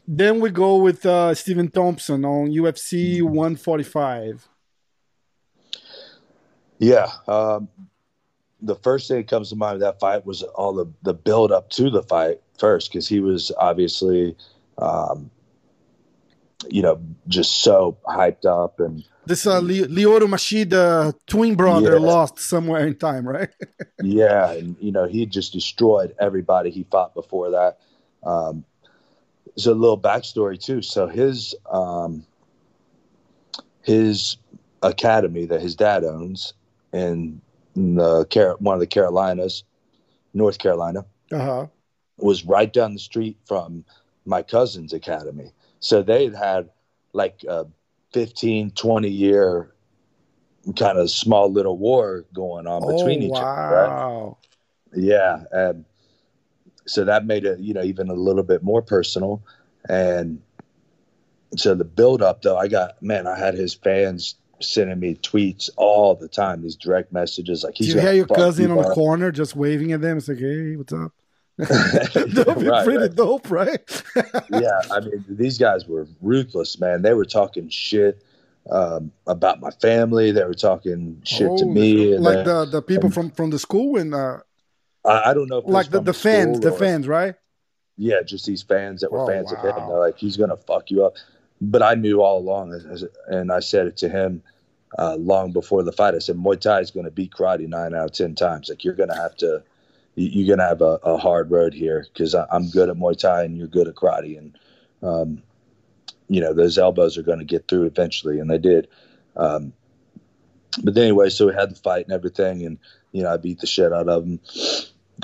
Then we go with uh, Stephen Thompson on UFC 145. Yeah, um, the first thing that comes to mind that fight was all the the build up to the fight first because he was obviously um, you know just so hyped up and this uh, Le- Machida twin brother yeah. lost somewhere in time, right? yeah, and you know he just destroyed everybody he fought before that. Um, there's a little backstory too. So his um, his academy that his dad owns in the one of the Carolinas, North Carolina, uh-huh. Was right down the street from my cousin's academy. So they had had like a 15, 20 year kind of small little war going on oh, between oh, each wow. other. Right? Yeah. And so that made it, you know, even a little bit more personal. And so the build up though, I got, man, I had his fans sending me tweets all the time, these direct messages. Like, he's Do you hear your cousin on the corner just waving at them? It's like, hey, what's up? That'll be right, pretty right. dope, right? yeah, I mean, these guys were ruthless, man. They were talking shit um, about my family. They were talking shit oh, to me, like the the people and, from from the school and uh, I, I don't know, like the, the fans, the fans, right? Yeah, just these fans that were oh, fans wow. of him. They're like, he's gonna fuck you up but I knew all along, and I said it to him uh, long before the fight. I said Muay Thai is going to beat karate nine out of ten times. Like you're going to have to, you're going to have a, a, hard road here because I'm good at Muay Thai and you're good at karate, and um, you know those elbows are going to get through eventually, and they did. Um, but anyway, so we had the fight and everything, and you know I beat the shit out of him.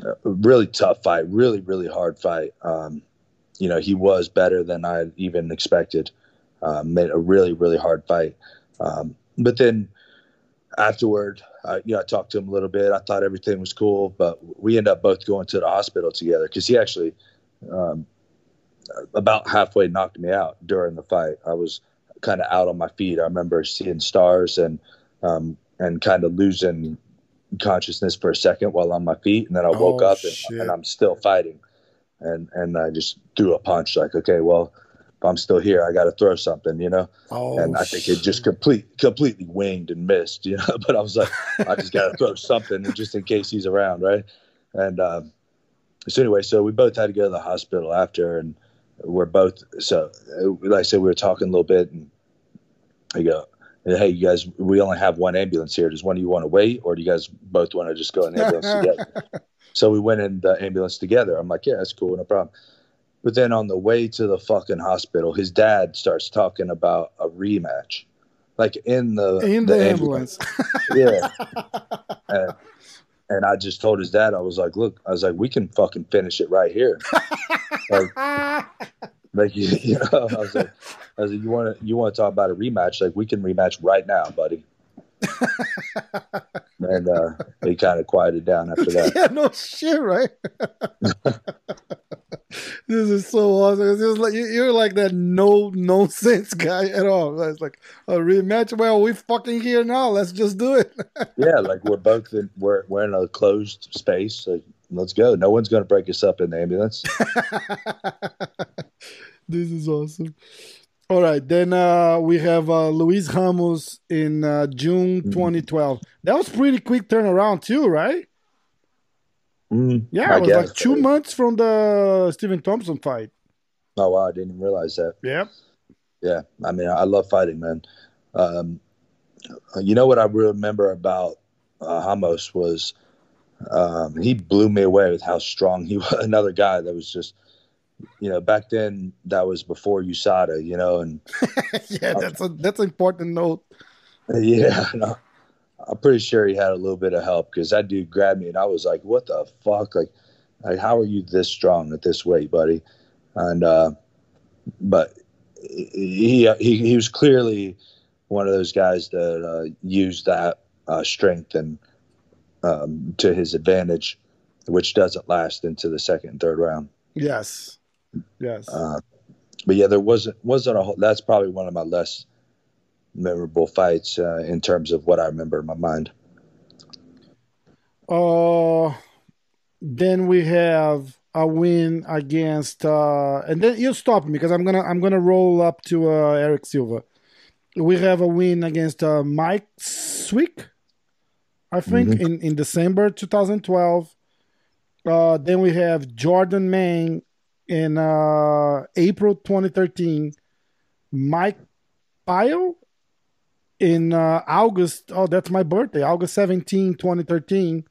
Uh, really tough fight, really really hard fight. Um, you know he was better than I even expected um, made a really really hard fight. Um, but then afterward, uh, you know, I talked to him a little bit. I thought everything was cool, but we ended up both going to the hospital together because he actually um, about halfway knocked me out during the fight. I was kind of out on my feet. I remember seeing stars and um, and kind of losing consciousness for a second while on my feet, and then I woke oh, up and, and, I'm still fighting, and and I just threw a punch like, okay, well, I'm still here, I got to throw something, you know. Oh, and I think it just complete completely winged and missed, you know. But I was like, I just got to throw something just in case he's around, right? And um, so anyway, so we both had to go to the hospital after, and we're both so like I said, we were talking a little bit, and I go, hey, you guys, we only have one ambulance here. Does one of you want to wait, or do you guys both want to just go in the ambulance together? So we went in the ambulance together. I'm like, yeah, that's cool, no problem. But then on the way to the fucking hospital, his dad starts talking about a rematch, like in the in the, the ambulance. ambulance. yeah. and, and, I just told his dad, I was like, "Look, I was like, we can fucking finish it right here." like, like you, you know, I was like, I was like, you want to you want to talk about a rematch? Like we can rematch right now, buddy. and uh, he kind of quieted down after that. yeah, no shit, right? This is so awesome. It's just like you're like that no nonsense guy at all. It's like a rematch. Well, we fucking here now. Let's just do it. yeah, like we're both in we're we're in a closed space. So let's go. No one's gonna break us up in the ambulance. this is awesome. All right, then uh, we have uh, Luis Ramos in uh, June mm-hmm. 2012. That was pretty quick turnaround too, right? Mm, yeah, it was guess. like two months from the Stephen Thompson fight. Oh wow, I didn't even realize that. Yeah, yeah. I mean, I love fighting, man. Um, you know what I remember about uh, Ramos was um, he blew me away with how strong he was. Another guy that was just you know, back then that was before USADA, you know, and yeah, that's a that's an important note. Yeah, no, I'm pretty sure he had a little bit of help because that dude grabbed me and I was like, "What the fuck? Like, like how are you this strong at this weight, buddy?" And uh, but he he he was clearly one of those guys that uh, used that uh, strength and um, to his advantage, which doesn't last into the second and third round. Yes, Yes. Uh, but yeah, there wasn't wasn't a whole. That's probably one of my less memorable fights uh, in terms of what I remember in my mind. Uh, then we have a win against, uh, and then you stop me because I'm gonna I'm gonna roll up to uh, Erick Silva. We have a win against uh, Mike Swick, I think, mm-hmm. in in December 2012. Uh, then we have Jordan Mein in uh, April 2013, Mike Pyle in uh, August. Oh, that's my birthday, August 17, 2013.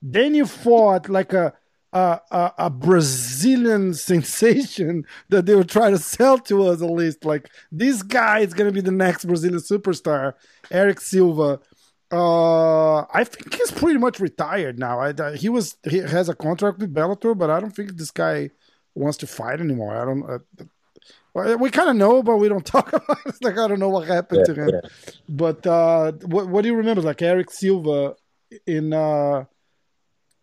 Then you fought like a a, a, a Brazilian sensation that they were trying to sell to us at least. Like this guy is gonna be the next Brazilian superstar, Erick Silva. Uh, I think he's pretty much retired now. I, he was he has a contract with Bellator, but I don't think this guy wants to fight anymore. I don't. Uh, we kind of know, but we don't talk about it. Like I don't know what happened yeah, to him. Yeah. But uh, what what do you remember? Like Erick Silva in. Uh,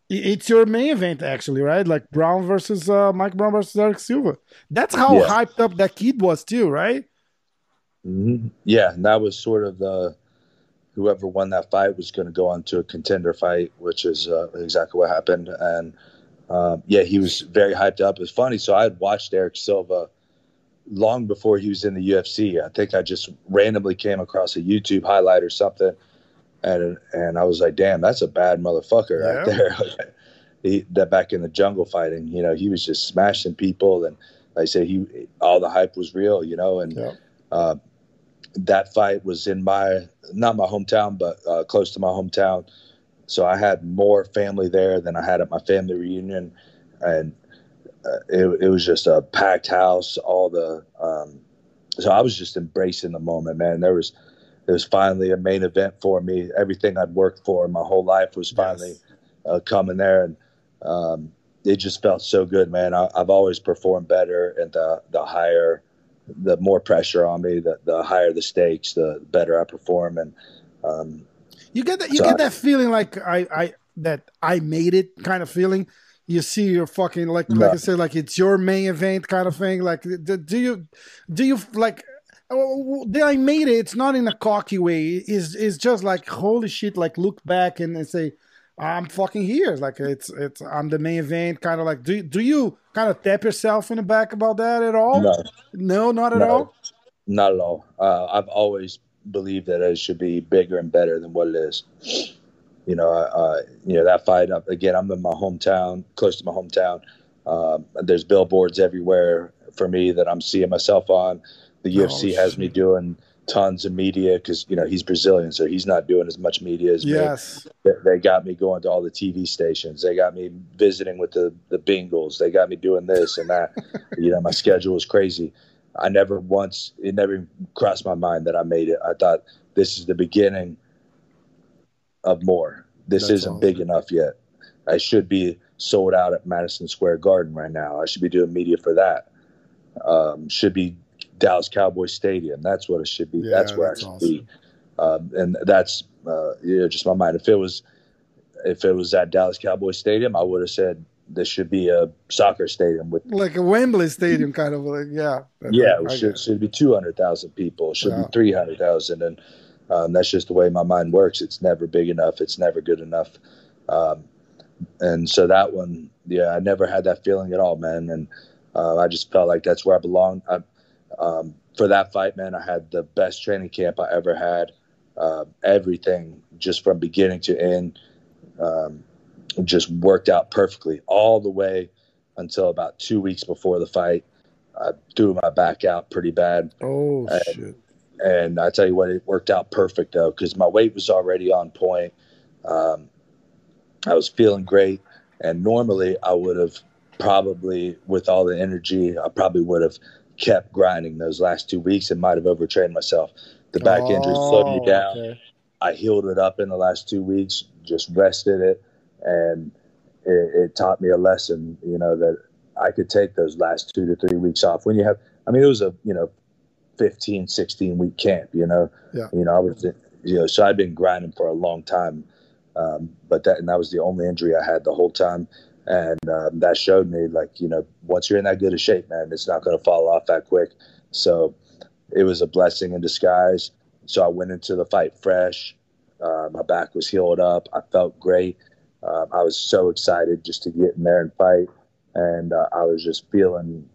it's your main event, actually, right? Like Brown versus uh, Mike Brown versus Erick Silva. That's how yeah. hyped up that kid was, too, right? Mm-hmm. Yeah, and that was sort of the whoever won that fight was going to go on to a contender fight, which is uh, exactly what happened. And um, yeah, he was very hyped up. It was funny. So I had watched Erick Silva long before he was in the UFC. I think I just randomly came across a YouTube highlight or something, and and I was like, "Damn, that's a bad motherfucker yeah. right there." he, that back in the jungle fighting, you know, he was just smashing people, and like I said, he all the hype was real, you know, and yeah. uh, that fight was in my not my hometown, but uh, close to my hometown. So I had more family there than I had at my family reunion, and it, it was just a packed house. All the um, so I was just embracing the moment, man. There was it was finally a main event for me. Everything I'd worked for my whole life was finally yes. uh, coming there, and um, it just felt so good, man. I, have always performed better, and the the higher, the more pressure on me, the the higher the stakes, the better I perform, and um, you get that. You get that feeling like I, I that I made it kind of feeling. You see, you're fucking like like I said, like it's your main event kind of thing. Like, do you do you like? Oh, I made it. It's not in a cocky way. It's it's just like holy shit. Like look back and, and say, I'm fucking here. Like it's it's I'm the main event. Kind of like do do you kind of tap yourself in the back about that at all? No, no, not at no, all. Not at all. Uh, I've always believed that it should be bigger and better than what it is. You know, uh, you know that fight. Again, I'm in my hometown, close to my hometown. Um, there's billboards everywhere for me that I'm seeing myself on. The UFC oh, has me doing tons of media because you know he's Brazilian, so he's not doing as much media as yes. me. They got me going to all the TV stations. They got me visiting with the the Bengals. They got me doing this and that. you know, my schedule is crazy. I never once it never crossed my mind that I made it. I thought this is the beginning of more. This That's isn't awesome. big enough yet. I should be sold out at Madison Square Garden right now. I should be doing media for that. Um, should be Dallas Cowboys Stadium. That's what it should be. Yeah, that's where that's I should awesome. be. um, and that's uh, you know just my mind. If it was if it was at Dallas Cowboys Stadium, I would have said this should be a soccer stadium with like a Wembley Stadium, kind of like yeah, yeah. It should, should be two hundred thousand people. It should yeah. be three hundred thousand, and um, that's just the way my mind works. It's never big enough. It's never good enough. Um, and so that one, yeah, I never had that feeling at all, man. And uh, I just felt like that's where I belong. I, um, for that fight, man, I had the best training camp I ever had. Uh, everything, just from beginning to end, um, just worked out perfectly all the way until about two weeks before the fight. I threw my back out pretty bad. Oh and, shit! And I tell you what, it worked out perfect though, because my weight was already on point. Um, I was feeling great, and normally I would have probably, with all the energy, I probably would have kept grinding those last two weeks and might have overtrained myself. The back oh, injury slowed me down. Okay. I healed it up in the last two weeks, just rested it, and it, it, taught me a lesson. You know that I could take those last two to three weeks off. When you have, I mean, it was a you know, 15, 16 week camp. You know, yeah. You know, I was you know, so I've been grinding for a long time, um, but that and that was the only injury I had the whole time. And um, that showed me like you know once you're in that good of shape man it's not going to fall off that quick. So it was a blessing in disguise. So i went into the fight fresh. Uh, my back was healed up. I felt great. Um, i was so excited just to get in there and fight. And uh, i was just feeling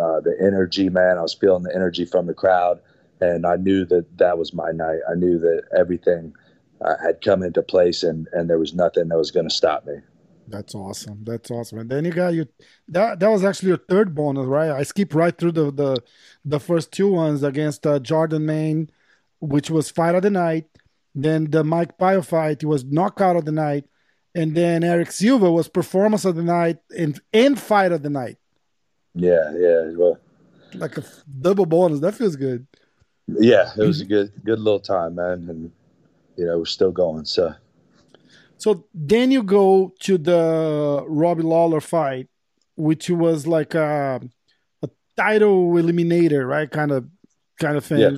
uh, the energy man i was feeling the energy from the crowd and i knew that that was my night i knew that everything uh, had come into place and, and there was nothing that was going to stop me that's awesome. That's awesome. And then you got you that that was actually your third bonus, right? I skipped right through the the, the first two ones against uh, Jordan Mein, which was fight of the night. Then the Mike Pyle fight, it was knockout of the night, and then Erick Silva was performance of the night and and fight of the night. Yeah, yeah, well, like a double bonus. That feels good. Yeah, it was a good good little time, man, and you know we're still going. So so then you go to the Robbie Lawler fight, which was like a, a title eliminator, right? Kind of, kind of thing. Yeah.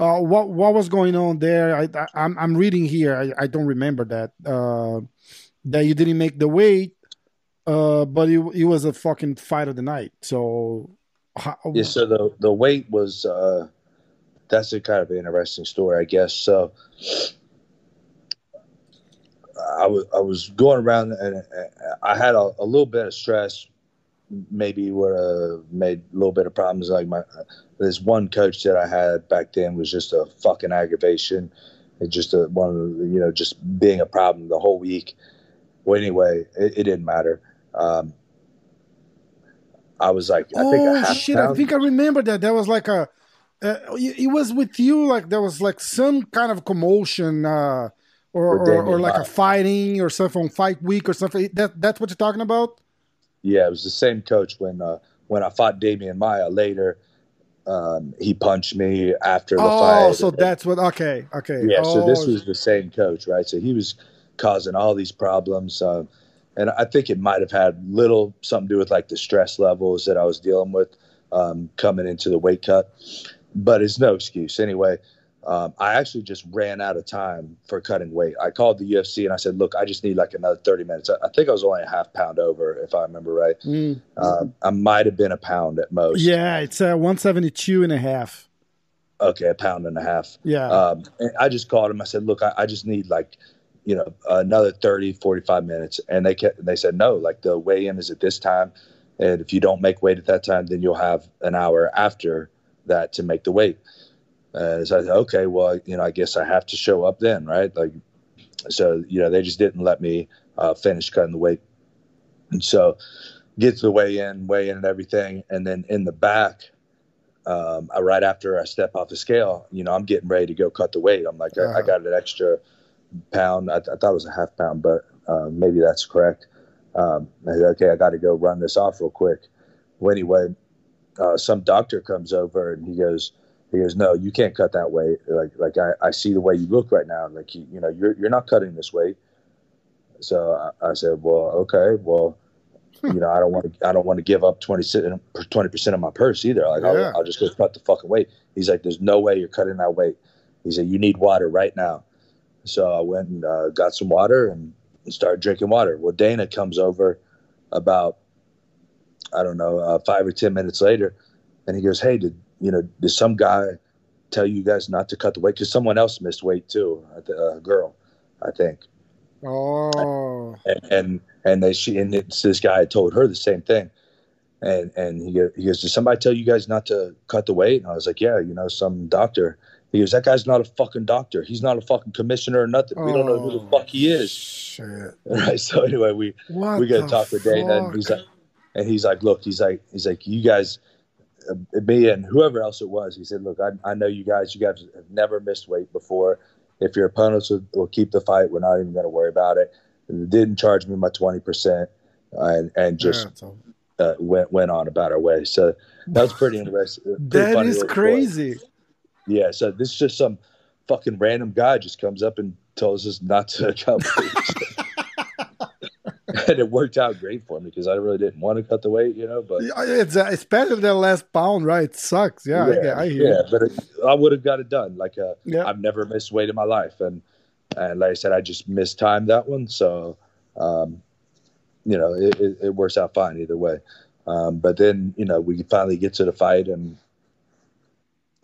Uh, what what was going on there? I, I am I'm, I'm reading here. I, I don't remember that. Uh, that you didn't make the weight, uh, but he it was a fucking fight of the night. So how, yeah. So the the weight was uh, that's a kind of interesting story, I guess. So I was I was going around and I had a, a little bit of stress. Maybe would have made a little bit of problems. Like my this one coach that I had back then was just a fucking aggravation. It just a, one you know just being a problem the whole week. Well, anyway, it, it didn't matter. Um, I was like, I oh shit! Pound. I think I remember that. That was like a. Uh, it was with you. Like there was like some kind of commotion. Uh, or or, or, like a fighting or something on fight week or something. That that's what you're talking about. Yeah, it was the same coach when uh, when I fought Demian Maia later. Um, he punched me after the oh, fight. Oh, so that's what? Okay, okay. Yeah, oh. so this was the same coach, right? So he was causing all these problems, uh, and I think it might have had little something to do with like the stress levels that I was dealing with um, coming into the weight cut. But it's no excuse anyway. Um, I actually just ran out of time for cutting weight. I called the UFC and I said, "Look, I just need like another 30 minutes." I, I think I was only a half pound over, if I remember right. Mm. Um, I might have been a pound at most. Yeah, it's uh, 172 and a half. Okay, a pound and a half. Yeah. Um, I just called him. I said, "Look, I, I just need like, you know, another 30, 45 minutes." And they kept, they said, "No, like the weigh-in is at this time, and if you don't make weight at that time, then you'll have an hour after that to make the weight." Uh, so I said, okay, well, you know, I guess I have to show up then, right? Like, so you know, they just didn't let me uh, finish cutting the weight, and so get to the weigh in, weigh in, and everything, and then in the back, um, I, right after I step off the scale, you know, I'm getting ready to go cut the weight. I'm like, uh-huh. I, I, got an extra pound. I, I, thought it was a half pound, but uh, maybe that's correct. Um, I said, okay, I got to go run this off real quick. Well, anyway, uh, some doctor comes over and he goes he goes, no, you can't cut that weight. Like, like I, I see the way you look right now. Like, you, you know, you're, you're not cutting this weight. So I, I said, well, okay, well, you know, I don't want to, I don't want to give up 20 percent of my purse either. Like, yeah. I'll, I'll, just go cut the fucking weight. He's like, there's no way you're cutting that weight. He said, "You need water right now." So I went and uh, got some water and started drinking water. Well, Dana comes over about I don't know uh, five or ten minutes later, and he goes, "Hey, did you know? Did some guy tell you guys not to cut the weight? Because someone else missed weight too, a girl, I think." Oh. And and, and they she and it's, this guy told her the same thing. And and he he goes, did somebody tell you guys not to cut the weight? And I was like, yeah, you know, some doctor. He goes, that guy's not a fucking doctor. He's not a fucking commissioner or nothing. We don't know who the oh, fuck he is. Shit. Right. So anyway, we what we got to talk with Dana, and he's like, and he's like, look, he's like, he's like, you guys, uh, me and whoever else it was. He said, look, I, I know you guys. You guys have never missed weight before. If your opponents will, will keep the fight, we're not even going to worry about it. And didn't charge me my twenty percent, and and just yeah, uh, went went on about our way. So that was pretty interesting. Pretty that is crazy. Story. Yeah. So this is just some fucking random guy just comes up and tells us not to come. and it worked out great for me because I really didn't want to cut the weight, you know. But it's uh, especially that last pound, right? It sucks. Yeah, yeah, I, I hear. Yeah, but it, I would have got it done. Like, uh, yeah. I've never missed weight in my life, and and like I said, I just mistimed that one. So, um, you know, it, it, it, works out fine either way. Um, but then, you know, we finally get to the fight, and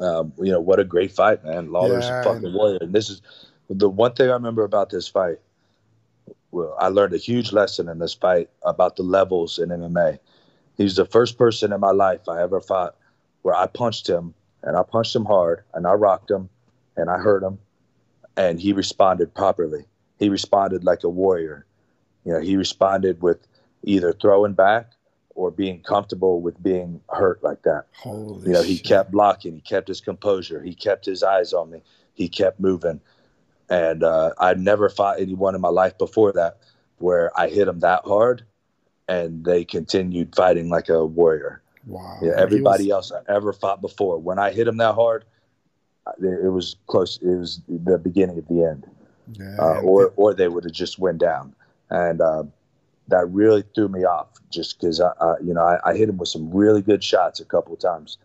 um, you know, what a great fight, man! Lawler's yeah. a fucking warrior, and this is the one thing I remember about this fight well, I learned a huge lesson in this fight about the levels in MMA. He's the first person in my life I ever fought where I punched him and I punched him hard and I rocked him and I hurt him and he responded properly. He responded like a warrior. You know, he responded with either throwing back or being comfortable with being hurt like that. Holy you know, he shit. kept blocking, he kept his composure, he kept his eyes on me, he kept moving and uh, I'd never fought anyone in my life before that where I hit them that hard, and they continued fighting like a warrior. Wow! Yeah, everybody was... else I ever fought before, when I hit them that hard, it was close. It was the beginning of the end, yeah, uh, or or they would have just went down, and uh, that really threw me off. Just because I, I, you know, I, I hit him with some really good shots a couple of times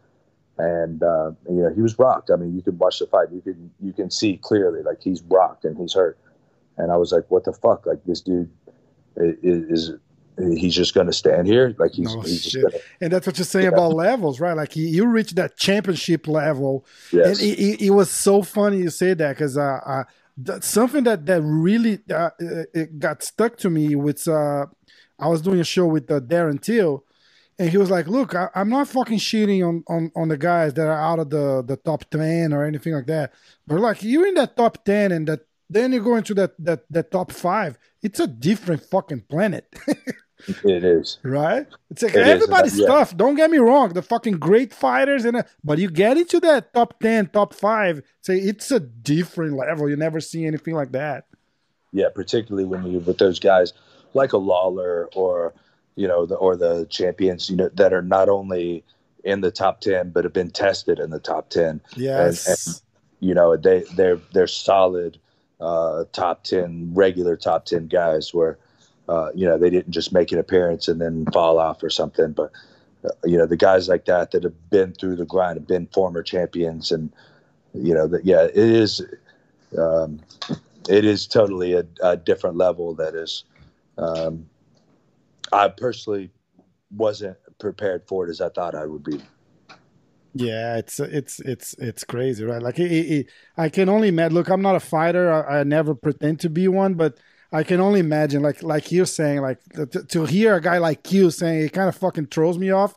and uh, you know he was rocked. I mean, you can watch the fight, you can you can see clearly like he's rocked and he's hurt. And I was like, what the fuck? Like this dude is, is he's just going to stand here like he's, no, he's just gonna, and that's what you're saying yeah. about levels right like he, you reached that championship level yes. and it, it, it was so funny you say that because uh, uh, something that that really uh, it got stuck to me with uh, i was doing a show with uh, darren till and he was like, "Look, I, am not fucking shitting on, on on the guys that are out of the the top ten or anything like that. But like you're in that top ten, and that then you go into that that that top five. It's a different fucking planet." it is right. It's like it everybody's yeah. tough. Don't get me wrong. The fucking great fighters and but you get into that top ten, top five. Say it's a different level. You never see anything like that. Yeah, particularly when you're with those guys like a Lawler or you know, the, or the champions, you know, that are not only in the top 10, but have been tested in the top 10. Yes. And, and you know, they, they're, they're solid, uh, top 10, regular top 10 guys where, uh, you know, they didn't just make an appearance and then fall off or something, but, uh, you know, the guys like that that have been through the grind, have been former champions and, you know, that, yeah, it is, um, it is totally a, a different level that is, um, I personally wasn't prepared for it as I thought I would be. Yeah, it's it's it's it's crazy, right? Like it, it, I can only imagine. Look, I'm not a fighter. I, I, never pretend to be one, but I can only imagine. Like like you're saying, like to, to hear a guy like you saying it kind of fucking throws me off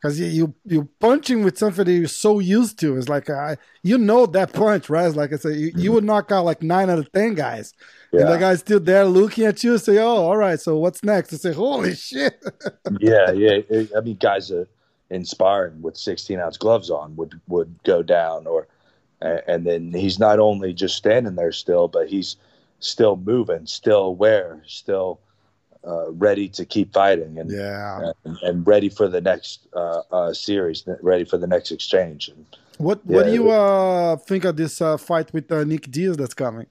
because you, you you punching with something that you're so used to. It's like I, you know that punch, right? It's like I said, you, you would knock out like nine out of ten guys. Yeah. And the guy's still there looking at you say, Oh, all right, so what's next? And say, Holy shit. yeah, yeah. I mean guys are inspiring with sixteen ounce gloves on would would go down or and then he's not only just standing there still, but he's still moving, still aware, still uh, ready to keep fighting and yeah and, and ready for the next uh, uh, series, ready for the next exchange. And, what yeah, What do you uh, think of this uh, fight with uh, Nick Diaz that's coming?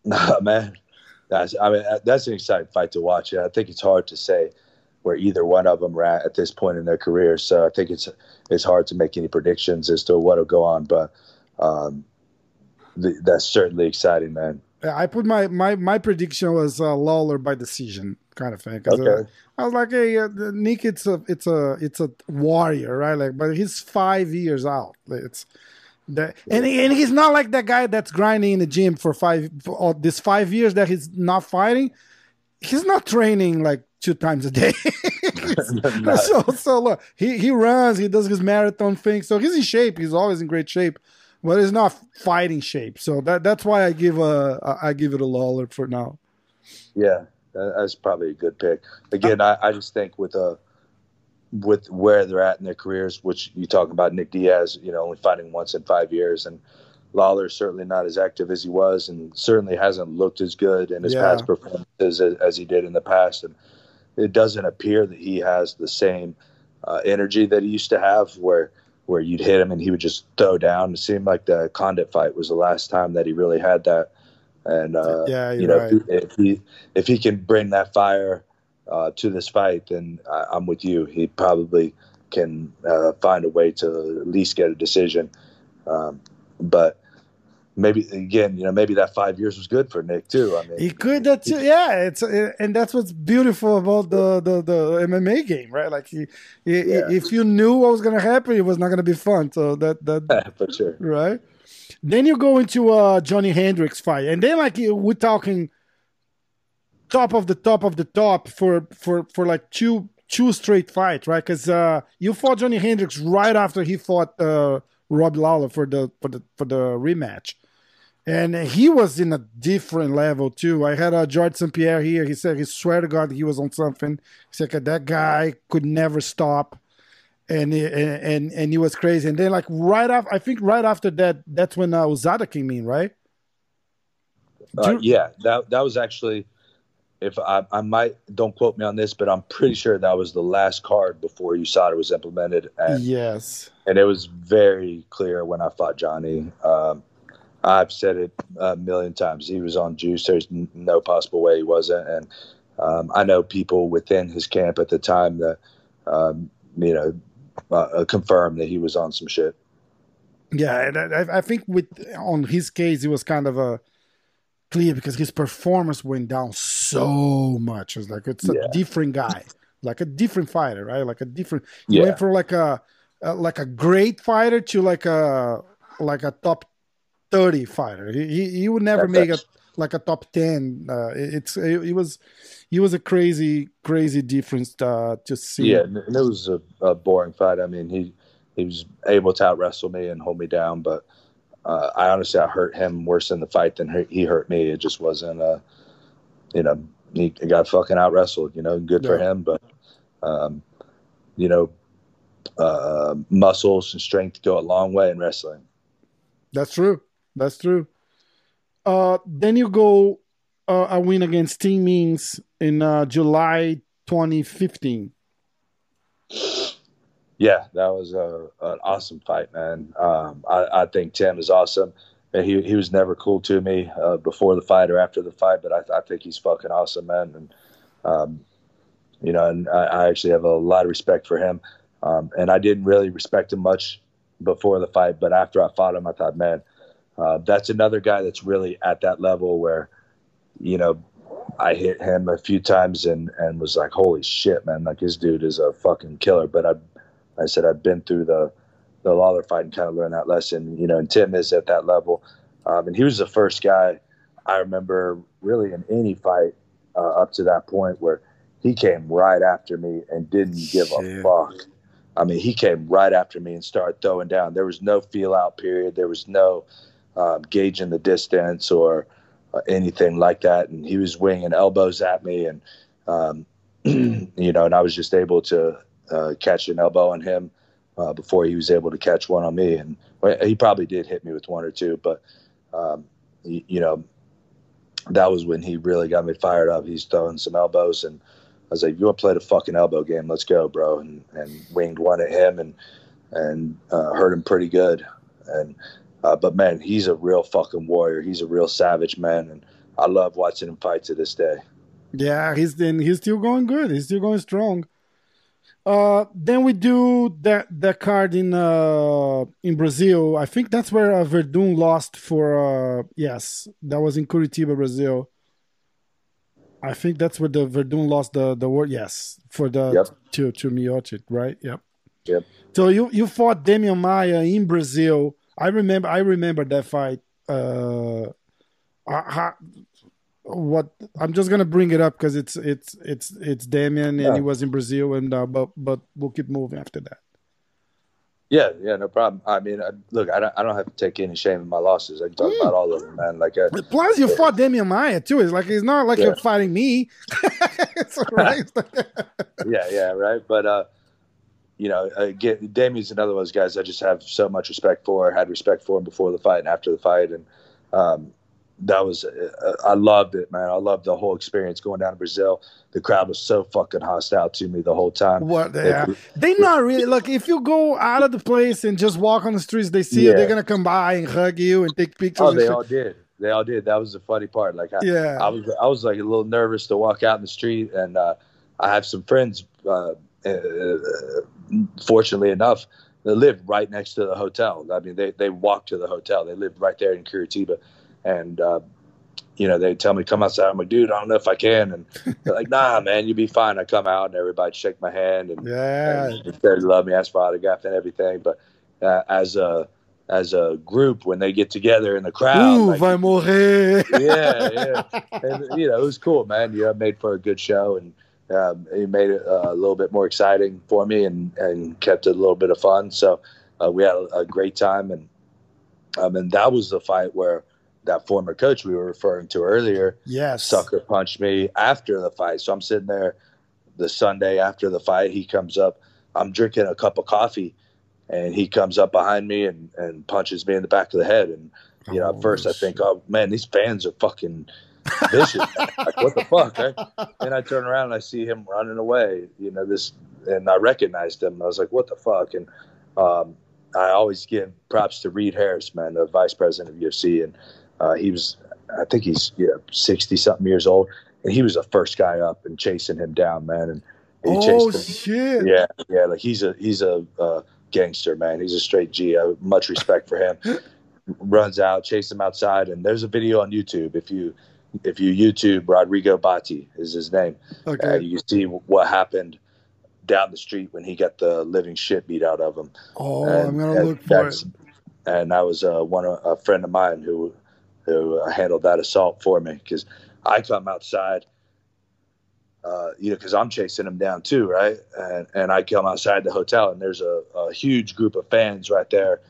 Nah, man, that's I mean that's an exciting fight to watch. I think it's hard to say where either one of them are at at this point in their career. So I think it's it's hard to make any predictions as to what'll go on. But um, the, that's certainly exciting, man. I put my my my prediction was uh, Lawler by decision kind of thing. Okay. Uh, I was like, hey, uh, Nick, it's a it's a it's a warrior, right? Like, but he's five years out. It's that, and and he's not like that guy that's grinding in the gym for five for this five years that he's not fighting. He's not training like two times a day. so so look, he he runs, he does his marathon thing, so he's in shape. He's always in great shape but it's not fighting shape. So that that's why I give a I give it a Lawler for now. Yeah, that's probably a good pick. Again, I, I just think with a uh, with where they're at in their careers, which you talk about Nick Diaz, you know, only fighting once in five years, and Lawler's certainly not as active as he was, and certainly hasn't looked as good in his yeah. past performances as, as, he did in the past. And it doesn't appear that he has the same uh, energy that he used to have, where where you'd hit him and he would just throw down. It seemed like the Condit fight was the last time that he really had that. And uh, yeah, you know, right. if, he if he can bring that fire uh, to this fight, then I, am with you. He probably can uh, find a way to at least get a decision. Um, but maybe again, you know, maybe that five years was good for Nick too. I mean, he could that too. Yeah, it's and that's what's beautiful about the the, the MMA game, right? Like, he, he, yeah. if you knew what was gonna happen, it was not gonna be fun. So that that for sure, right? Then you go into a Johnny Hendricks fight, and then like we're talking top of the top of the top for for for like two two straight fights, right? Because uh, you fought Johnny Hendricks right after he fought uh, Rob Lawler for the for the for the rematch and he was in a different level too. I had a uh, George St. Pierre here. He said he swear to God he was on something. He said that guy could never stop, and he, and and he was crazy. And then like right after, I think right after that, that's when uh, USADA came in, right? Uh, yeah, that that was actually. If I, I might don't quote me on this, but I'm pretty sure that was the last card before USADA was implemented. And, yes, and it was very clear when I fought Johnny. Um, I've said it a million times. He was on juice. There's no possible way he wasn't. And um, I know people within his camp at the time that, um, you know, uh, confirmed that he was on some shit. Yeah, and I, I, think with on his case, it was kind of a clear because his performance went down so much. It's like it's a yeah. different guy, like a different fighter, right? Like a different. He yeah. went from like a, a like a great fighter to like a like a top 30 fighter. He he, he would never make a like a top 10. Uh, it's it, it, was he was a crazy crazy difference uh, to see. Yeah, and it was a, a, boring fight. I mean, he he was able to out wrestle me and hold me down, but uh, I honestly I hurt him worse in the fight than he hurt me. It just wasn't a you know he got fucking out wrestled. You know, good yeah. for him, but um, you know. Uh, muscles and strength go a long way in wrestling. That's true. That's true. Uh, then you go uh, a win against Tim Means in uh, July 2015. Yeah, that was a, an awesome fight, man. Um, I, I, think Tim is awesome. He he was never cool to me uh, before the fight or after the fight, but I, I think he's fucking awesome, man. And um, you know, and I, I, actually have a lot of respect for him. Um, and I didn't really respect him much before the fight, but after I fought him, I thought, man, uh, that's another guy that's really at that level where, you know, I hit him a few times and, and was like, holy shit, man, like this dude is a fucking killer. But I, I said, I've been through the, the Lawler fight and kind of learn that lesson, you know, and Tim is at that level. Um, and he was the first guy I remember really in any fight uh, up to that point where he came right after me and didn't give a fuck. I mean, he came right after me and started throwing down. There was no feel out period. There was no, um, gauging the distance or uh, anything like that. And he was winging elbows at me, and um, you know, and I was just able to uh, catch an elbow on him uh, before he was able to catch one on me. And he probably did hit me with one or two, but um, you know, that was when he really got me fired up. He's throwing some elbows, and I was like, "You want to play the fucking elbow game? Let's go, bro!" And and winged one at him, and and uh, hurt him pretty good. And uh, but man, he's a real fucking warrior. He's a real savage man, and I love watching him fight to this day. Yeah, he's then he's still going good. He's still going strong. Uh, then we do that that card in uh in Brazil. I think that's where uh, Werdum lost for. uh Yes, that was in Curitiba, Brazil. I think that's where the Werdum lost the the word. Yes, for the Yep. to to Miocic, right? Yep. Yep. So you you fought Demian Maia in Brazil. I remember I remember that fight. Uh, I- what I'm just gonna bring it up because it's it's it's it's Demian and Yeah. he was in Brazil and uh, but but we'll keep moving after that. Yeah, yeah, no problem. I mean, I, look, I don't, I don't have to take any shame in my losses. I can talk Mm. about all of them, man. Like, uh, Plus, you fought Demian Maia too. It's like it's not like Yeah. you're fighting me. Right. yeah, yeah, right. But uh, you know, again, Demian's another one of those guys I just have so much respect for. Had respect for him before the fight and after the fight, and um, that was uh, I loved it, man. I loved the whole experience going down to Brazil. The crowd was so fucking hostile to me the whole time. what? Yeah, they not really. like if you go out of the place and just walk on the streets, they see you. They're gonna come by and hug you and take pictures. Oh, they all did. They all did. That was the funny part. Like, I, Yeah. I was, I was like a little nervous to walk out in the street, and uh, I have some friends. Uh, uh, fortunately enough, they lived right next to the hotel. I mean, they they walked to the hotel. They lived right there in Curitiba, and uh, you know they tell me come outside. I'm like, dude, I don't know if I can, and they're like, Nah, man, you'll be fine. I come out, and everybody shake my hand, and Yeah. and they love me, ask for autograph and everything. But uh, as a as a group, when they get together in the crowd, Ooh, like, vai morrer. yeah, yeah. And you know, it was cool, man. You know, made for a good show, and um, it made it uh, a little bit more exciting for me, and and kept it a little bit of fun. So uh, we had a, a great time, and um, and that was the fight where that former coach we were referring to earlier Yes. sucker punched me after the fight. So I'm sitting there the Sunday after the fight. He comes up. I'm drinking a cup of coffee, and he comes up behind me and, and punches me in the back of the head. And you know, at first I think, oh man, these fans are fucking vicious. like what the fuck, right? And I turn around and I see him running away. You know this, and I recognized him. I was like, what the fuck? And um, I always give props to Reed Harris, man, the vice president of UFC, and uh, he was, I think he's you know, sixty something years old, and he was the first guy up and chasing him down, man, and he Oh chased him. shit. Yeah, yeah, like he's a he's a uh, gangster, man. He's a straight G. I have much respect for him. Runs out, chase him outside, and there's a video on YouTube. If you if you YouTube Rodrigo Batti is his name, uh, Okay. you can see what happened down the street when he got the living shit beat out of him. Oh, And- I'm gonna look for it. And that was uh, one of, a friend of mine who who uh, handled that assault for me because I come outside, uh, you know, because I'm chasing him down too, right? And and I come outside the hotel and there's a, a huge group of fans right there,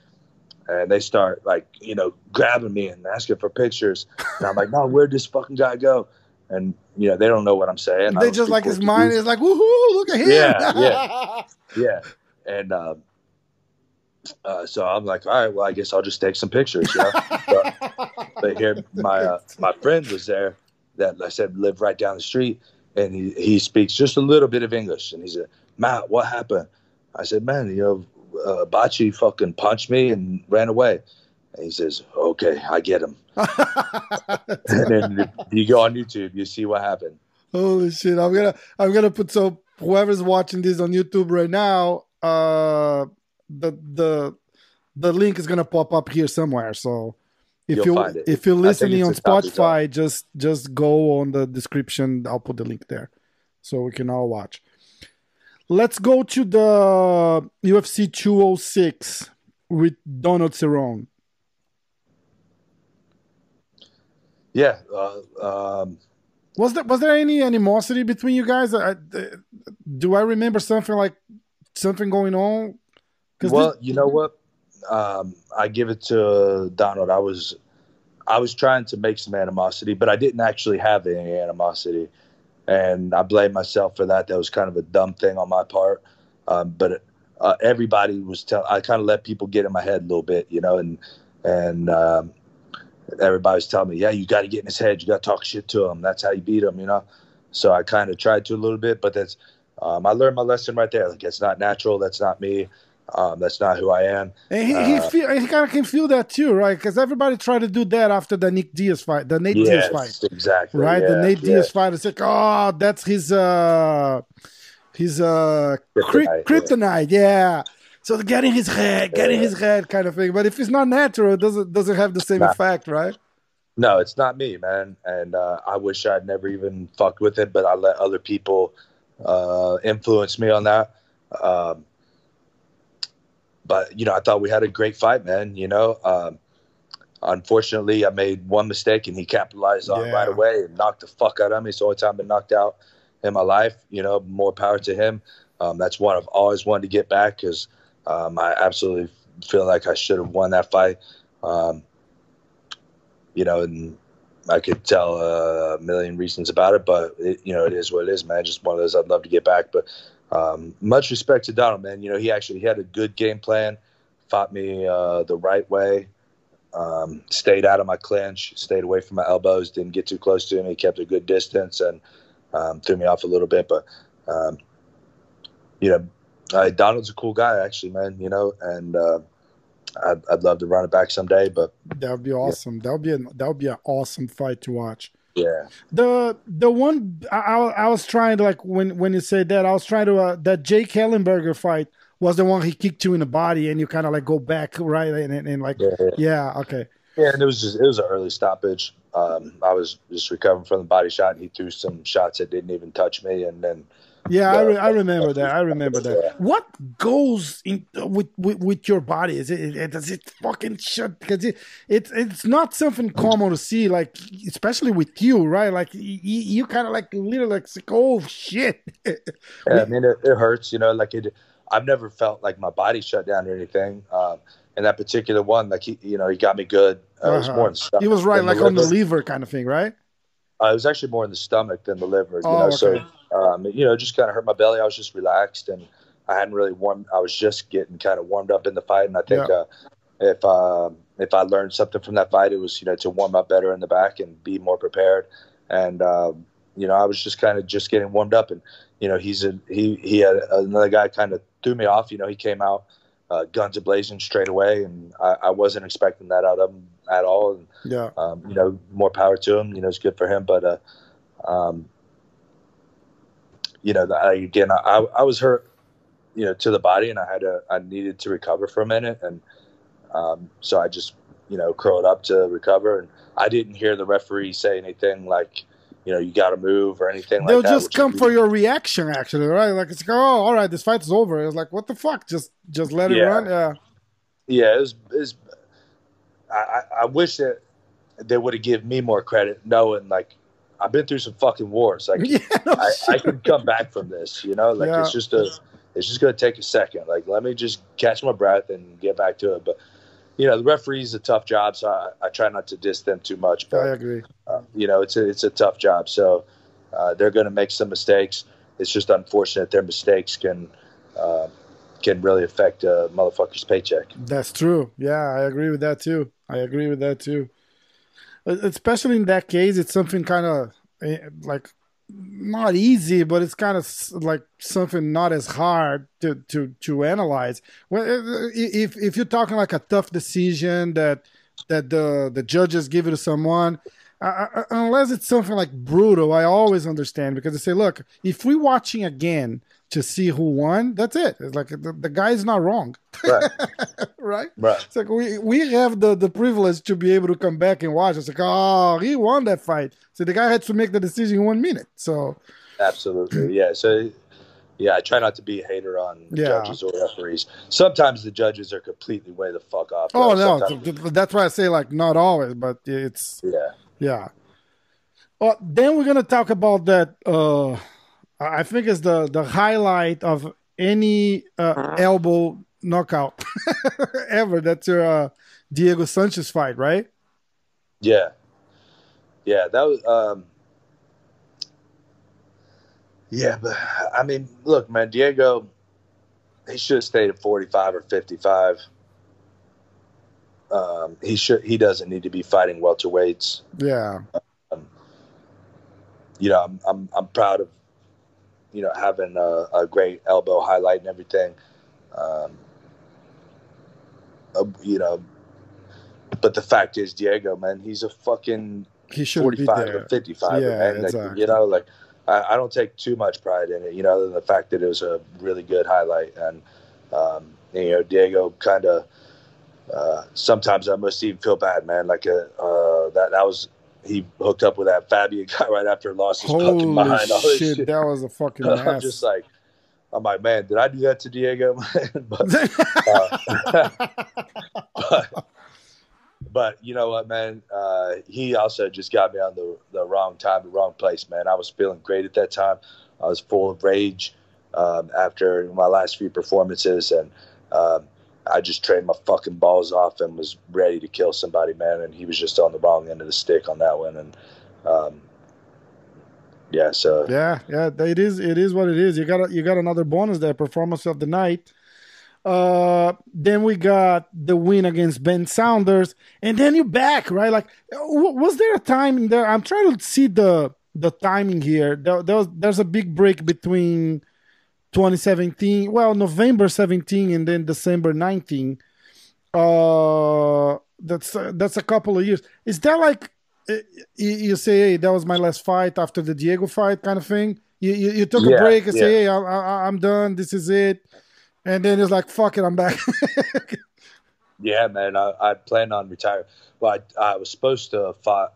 and they start like you know grabbing me and asking for pictures, and I'm like, no, where'd this fucking guy go? And you know they don't know what I'm saying. They just like his mind is like, woohoo, look at him. Yeah, yeah. Yeah, and um, uh, so I'm like, all right, well, I guess I'll just take some pictures. You know? but, but here, my uh, my friend was there that I said lived right down the street, and he, he speaks just a little bit of English, and he said, Matt, what happened? I said, man, you know, uh, Bachi fucking punched me and ran away. And he says, okay, I get him. and then you go on YouTube, you see what happened. Holy shit! I'm gonna I'm gonna put so whoever's watching this on YouTube right now, uh, the the the link is gonna pop up here somewhere. So if You'll you if you're listening on at the top of the Spotify, just just go on the description. I'll put the link there, so we can all watch. Let's go to the UFC 206 with Donald Cerrone. Yeah. Uh, um, Was there was there any animosity between you guys? I, do I remember something like something going on? Well, this- you know what? Um, I give it to Donald. I was, I was trying to make some animosity, but I didn't actually have any animosity, and I blame myself for that. That was kind of a dumb thing on my part. Um, but uh, everybody was telling. I kind of let people get in my head a little bit, you know, and and um, everybody was telling me, "Yeah, you got to get in his head. You got to talk shit to him. That's how you beat him," you know. So I kind of tried to a little bit, but that's um, I learned my lesson right there. Like it's not natural. That's not me. Um, that's not who I am. and he, he, uh, feel, he kind of can feel that too, right? Because everybody tried to do that after the Nick Diaz fight, the Nate Diaz fight, exactly. right? the Yeah, Nate yeah. Diaz fight. It's like, oh, that's his. uh He's uh kryptonite, kryptonite yeah. yeah. So getting his head, getting his head kind of thing. But if it's not natural, it doesn't doesn't have the same nah. effect, right? No, it's not me, man. And uh, I wish I'd never even fucked with it, but I let other people uh, influence me on that. Um, but you know, I thought we had a great fight, man. You know, um, unfortunately, I made one mistake and he capitalized on yeah. right away and knocked the fuck out of me. It's the only time I've been knocked out in my life. You know, more power to him. Um, that's one I've always wanted to get back because um, I absolutely feel like I should have won that fight. Um, you know, and I could tell a million reasons about it, but it, you know, it is what it is, man. Just one of those I'd love to get back. But um, much respect to Donald, man. You know, he actually he had a good game plan, fought me uh, the right way, um, stayed out of my clinch, stayed away from my elbows, didn't get too close to him. He kept a good distance and um, threw me off a little bit. But um, you know, uh, Donald's a cool guy, actually, man. You know, and uh, I'd, I'd, love to run it back someday. But that would be awesome. Yeah. That would be an, that would be an awesome fight to watch. Yeah. The the one I, I was trying to like when when you said that I was trying to uh, that Jake Ellenberger fight was the one he kicked you in the body and you kind of like go back right and, and, and like yeah, yeah. yeah, okay. Yeah, and it was just it was an early stoppage. Um, I was just recovering from the body shot and he threw some shots that didn't even touch me and then yeah, I, re- I remember that. I remember that. What goes in with, with, with your body? Is it, it does it fucking shut? Because it, it it's not something common to see, like especially with you, right? Like you, you kind of like literally like oh shit. yeah, I mean it, it, hurts, you know. Like it, I've never felt like my body shut down or anything. Um, and that particular one, like he, you know, he got me good. Uh, uh-huh. It was uh-huh. more in the He was right, like on the liver kind of thing, right? Uh, it was actually more in the stomach than the liver. You oh, know, okay. so um, you know, just kind of hurt my belly. I was just relaxed and I hadn't really warmed. I was just getting kind of warmed up in the fight, and I think yeah. uh, if uh, if I learned something from that fight, it was you know to warm up better in the back and be more prepared. And um, you know, I was just kind of just getting warmed up, and you know, he's a he he had another guy kind of threw me off. You know, he came out uh, guns a blazing straight away, and I, I, wasn't expecting that out of him at all. And yeah, um, you know, more power to him. You know, it's good for him, but. Uh, um, you know, I, again, I, I was hurt, you know, to the body, and I had to, I needed to recover for a minute, and um, so I just, you know, curled up to recover, and I didn't hear the referee say anything like, you know, you got to move or anything They'll like that. They'll just come for your reaction, actually, right? Like it's like, oh, all right, this fight is over. It's like, what the fuck? Just, just let it yeah. run. Yeah. Yeah, it was. It was I, I wish that they would have given me more credit, knowing like I've been through some fucking wars. Like yeah, no, I, sure. I, can come back from this, you know. Like yeah. it's just a, it's just gonna take a second. Like let me just catch my breath and get back to it. But you know, the referee's a tough job, so I, I try not to diss them too much. But, I agree. Uh, you know, it's a it's a tough job, so uh, they're gonna make some mistakes. It's just unfortunate their mistakes can. Uh, can really affect a motherfucker's paycheck. That's true. Yeah, I agree with that too. I agree with that too especially in that case, it's something kind of eh, like not easy, but it's kind of like something not as hard to to to analyze. Well, eh, eh, if if you're talking like a tough decision that that the the judges give it to someone, unless it's something like brutal, I always understand because they say, look, if we're watching again to see who won, that's it. It's like the, the guy's not wrong. Right. right? Right. It's like we, we have the, the privilege to be able to come back and watch. It's like, oh, he won that fight. So the guy had to make the decision in one minute. So Absolutely. Yeah. So yeah, I try not to be a hater on yeah. judges or referees. Sometimes the judges are completely way the fuck off. Oh no, Sometimes... that's why I say like not always, but it's yeah, yeah. Well, then we're gonna talk about that uh I think it's the the highlight of any uh, elbow knockout ever. That's your uh, Diego Sanchez fight, right? Yeah, yeah. That was. Um, yeah, but I mean, look, man, Diego, he should have stayed at forty-five or fifty-five. Um, he should. He doesn't need to be fighting welterweights. Yeah. Um, you know, I'm, I'm I'm proud of you know, having a, a great elbow highlight and everything. Um, uh, you know, but the fact is, Diego, man, he's a fucking he should 45 or 55, yeah, man. Exactly. Like, you know, like I, I, don't take too much pride in it, you know, other than the fact that it was a really good highlight. And, um, you know, Diego kind of, uh, sometimes I must even feel bad, man. Like, uh, uh, that, that was, he hooked up with that Fabian guy right after lost his Holy fucking mind. Shit, shit, that was a fucking mess. I'm just like, I'm like, man, did I do that to Diego? but, uh, but, but, you know what, man? Uh, he also just got me on the, the wrong time, the wrong place, man. I was feeling great at that time. I was full of rage um, after my last few performances, and um, I just trained my fucking balls off and was ready to kill somebody, man. And he was just on the wrong end of the stick on that one, and um, yeah, so yeah, yeah, it is. It is what it is. You got a, you got another bonus there, performance of the night. Uh, then we got the win against Ben Saunders, and then you back right. Like, was there a time in there? I'm trying to see the the timing here. There, there was, there's a big break between 2017, well, November 17, and then December 19. Uh, that's that's a couple of years. Is that like you say, hey, that was my last fight after the Diego fight, kind of thing. You you, you took yeah, a break and yeah. say, hey, I, am done. This is it, and then it's like, fuck it, I'm back. yeah, man. I, I plan on retiring. Well, I, I was supposed to fight.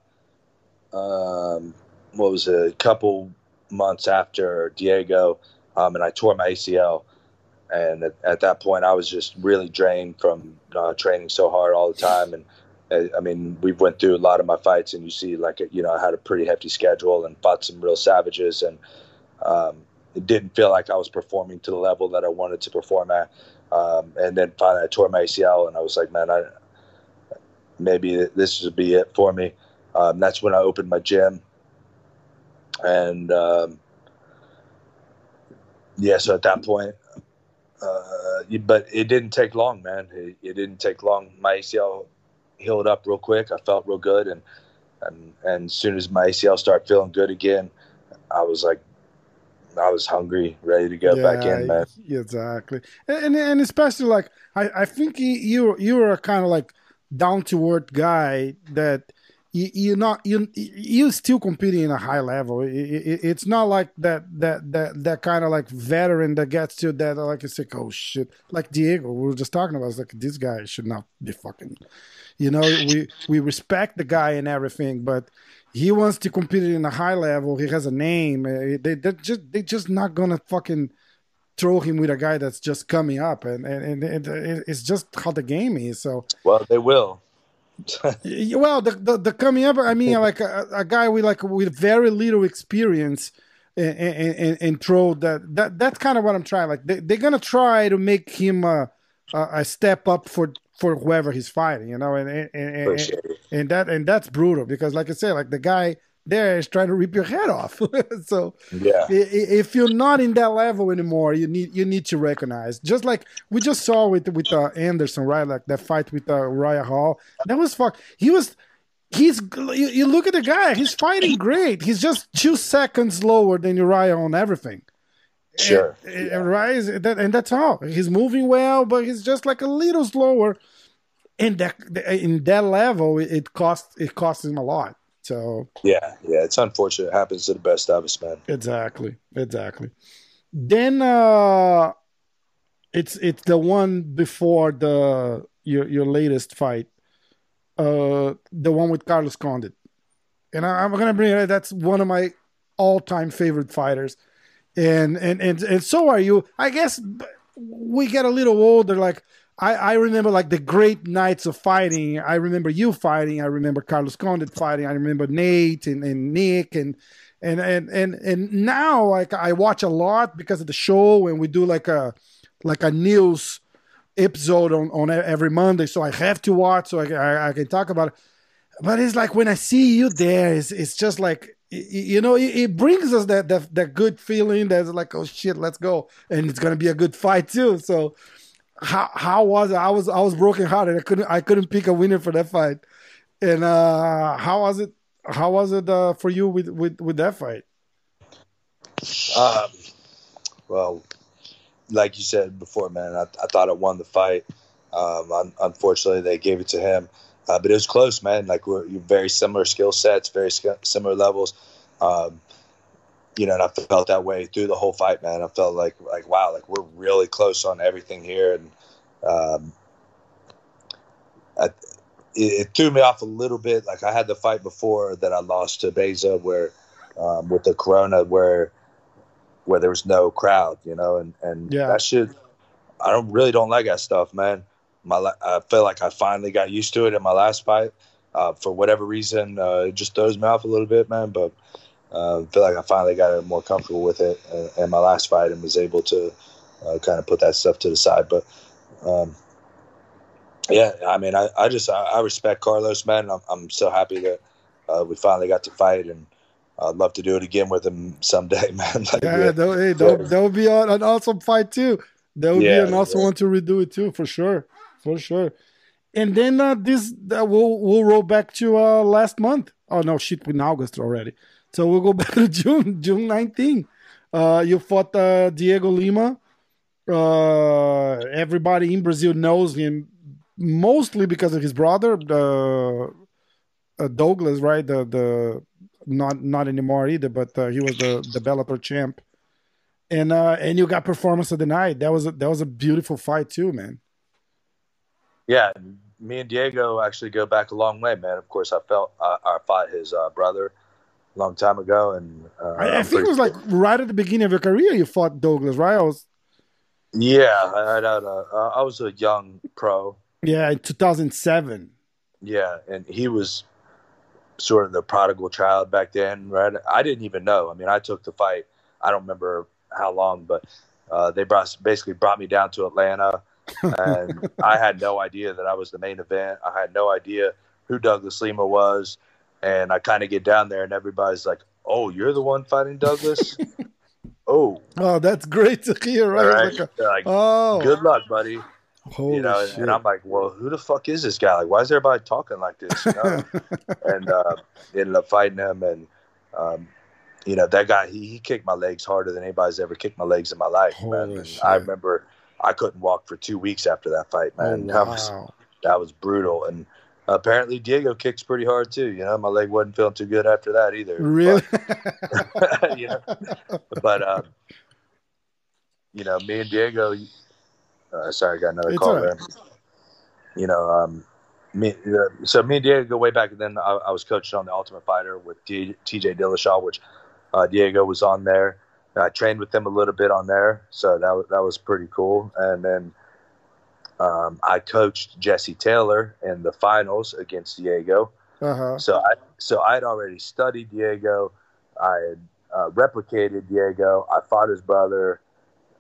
Um, what was it, a couple months after Diego, um, and I tore my ACL. And at, at, that point, I was just really drained from uh, training so hard all the time, and I mean, we went through a lot of my fights, and you see, like, you know, I had a pretty hefty schedule and fought some real savages, and um, it didn't feel like I was performing to the level that I wanted to perform at. Um, and then finally, I tore my ACL, and I was like, man, I maybe this would be it for me. Um, that's when I opened my gym, and um, yeah, so at that point, uh, but it didn't take long, man. It, it didn't take long. My ACL healed up real quick. I felt real good, and and and as soon as my ACL started feeling good again, I was like, I was hungry, ready to go yeah, back in, man. Exactly, and and especially like I I think you you were a kind of like down to earth guy that you, you're not you you still competing in a high level. It, it, it's not like that that that that kind of like veteran that gets to that like it's like oh shit like Diego we were just talking about. It's like this guy should not be fucking you know, we we respect the guy and everything, but he wants to compete in a high level. He has a name. Eh, they they just they just not gonna fucking throw him with a guy that's just coming up, and and, and it's just how the game is. So well, they will. well, the, the, the coming up. I mean, like a, a, guy with like with very little experience, and, and, and throw that that that's kind of what I'm trying. Like they, they're gonna try to make him a, a, step up for for whoever he's fighting, you know, and and and, and, and that and that's brutal because, like I said, like the guy there is trying to rip your head off. so yeah, if you're not in that level anymore, you need you need to recognize. Just like we just saw with with uh, Anderson, right? Like that fight with uh, Uriah Hall. That was fuck. He was. He's you, you look at the guy. He's fighting great. He's just two seconds lower than Uriah on everything. Sure. And, yeah. Right, and that's all. He's moving well, but he's just like a little slower. And that in that level, it costs it costs him a lot. So yeah, yeah, it's unfortunate. It happens to the best of us, man. Exactly, exactly. Then uh it's it's the one before the your your latest fight, uh, the one with Carlos Condit, and I, am gonna bring it. That's one of my all time favorite fighters and and and and so are you. I guess we get a little older. Like I, I remember like the great nights of fighting. I remember you fighting. I remember Carlos Condit fighting. I remember Nate and, and Nick and and and and and now like I watch a lot because of the show and we do like a like a news episode on on every Monday. So I have to watch so I, I, I can talk about it. But it's like when I see you there, it's it's just like you know, it, brings us that, that that good feeling that's like, oh shit, let's go, and it's gonna be a good fight too. So, how how was it? I was I was broken hearted. I couldn't I couldn't pick a winner for that fight. And uh, how was it? How was it uh, for you with, with with that fight? Um, well, like you said before, man, I, I thought I won the fight. Um, unfortunately, they gave it to him. Uh, but it was close, man. Like we're very similar skill sets, very similar levels. Um, you know, and I felt that way through the whole fight, man. I felt like like wow, like we're really close on everything here, and um, I, it, it, threw me off a little bit. Like I had the fight before that I lost to Baeza, where um, with the Corona, where where there was no crowd, you know, and and yeah. that shit. I don't really don't like that stuff, man. My I feel like I finally got used to it in my last fight. Uh, for whatever reason, uh, it just throws me off a little bit, man. But uh, I feel like I finally got more comfortable with it uh, in my last fight and was able to uh, kind of put that stuff to the side. But um, yeah, I mean, I, I just I, I respect Carlos, man. I'm, I'm so happy that uh, we finally got to fight, and I'd love to do it again with him someday, man. like, yeah, that, hey, that, that would be an awesome fight too. That would yeah, be an awesome yeah. one to redo it too, for sure, for sure. And then uh, this uh, we'll we'll roll back to uh, last month. Oh no, shit, we're in August already. So we'll go back to June, June 19. Uh, you fought uh, Dhiego Lima. Uh, everybody in Brazil knows him mostly because of his brother, uh, Douglas, right? The the not not anymore either, but uh, he was the the Bellator champ. And uh, and you got performance of the night. That was a, that was a beautiful fight too, man. Yeah, me and Dhiego actually go back a long way, man. Of course, I felt uh, I fought his brother long time ago, and uh, I, I think it was like right at the beginning of your career you fought Douglas, right? I was. Yeah, I, had a, I was a young pro. Yeah, in 2007. Yeah, and he was sort of the prodigal child back then, right? I didn't even know. I mean, I took the fight. I don't remember how long, but uh, they brought basically brought me down to Atlanta, and I had no idea that I was the main event. I had no idea who Douglas Lima was and I kind of get down there, and everybody's like, "Oh, you're the one fighting Douglas." oh, oh, that's great to hear, right? right? Like, a, like, oh, good luck, buddy. Holy you know, shit. and I'm like, well, who the fuck is this guy? Like, why is everybody talking like this? You know? and uh, ended up fighting him, and um, you know, that guy, he, he kicked my legs harder than anybody's ever kicked my legs in my life, Holy man. I remember I couldn't walk for two weeks after that fight, man. Oh, wow. That was that was brutal, and apparently Dhiego kicks pretty hard too. You know, my leg wasn't feeling too good after that either. Really? But, you know, but um, you know, me and Dhiego. Uh, sorry, I got another it's call right. there. You know, um, me. Uh, so me and Dhiego go way back, and then I, I was coaching on the Ultimate Fighter with T, T.J. Dillashaw, which uh, Dhiego was on there. I trained with him a little bit on there, so that that was pretty cool. And then um, I coached Jesse Taylor in the finals against Dhiego. Uh-huh. So I so I had already studied Dhiego. I had uh, replicated Dhiego. I fought his brother.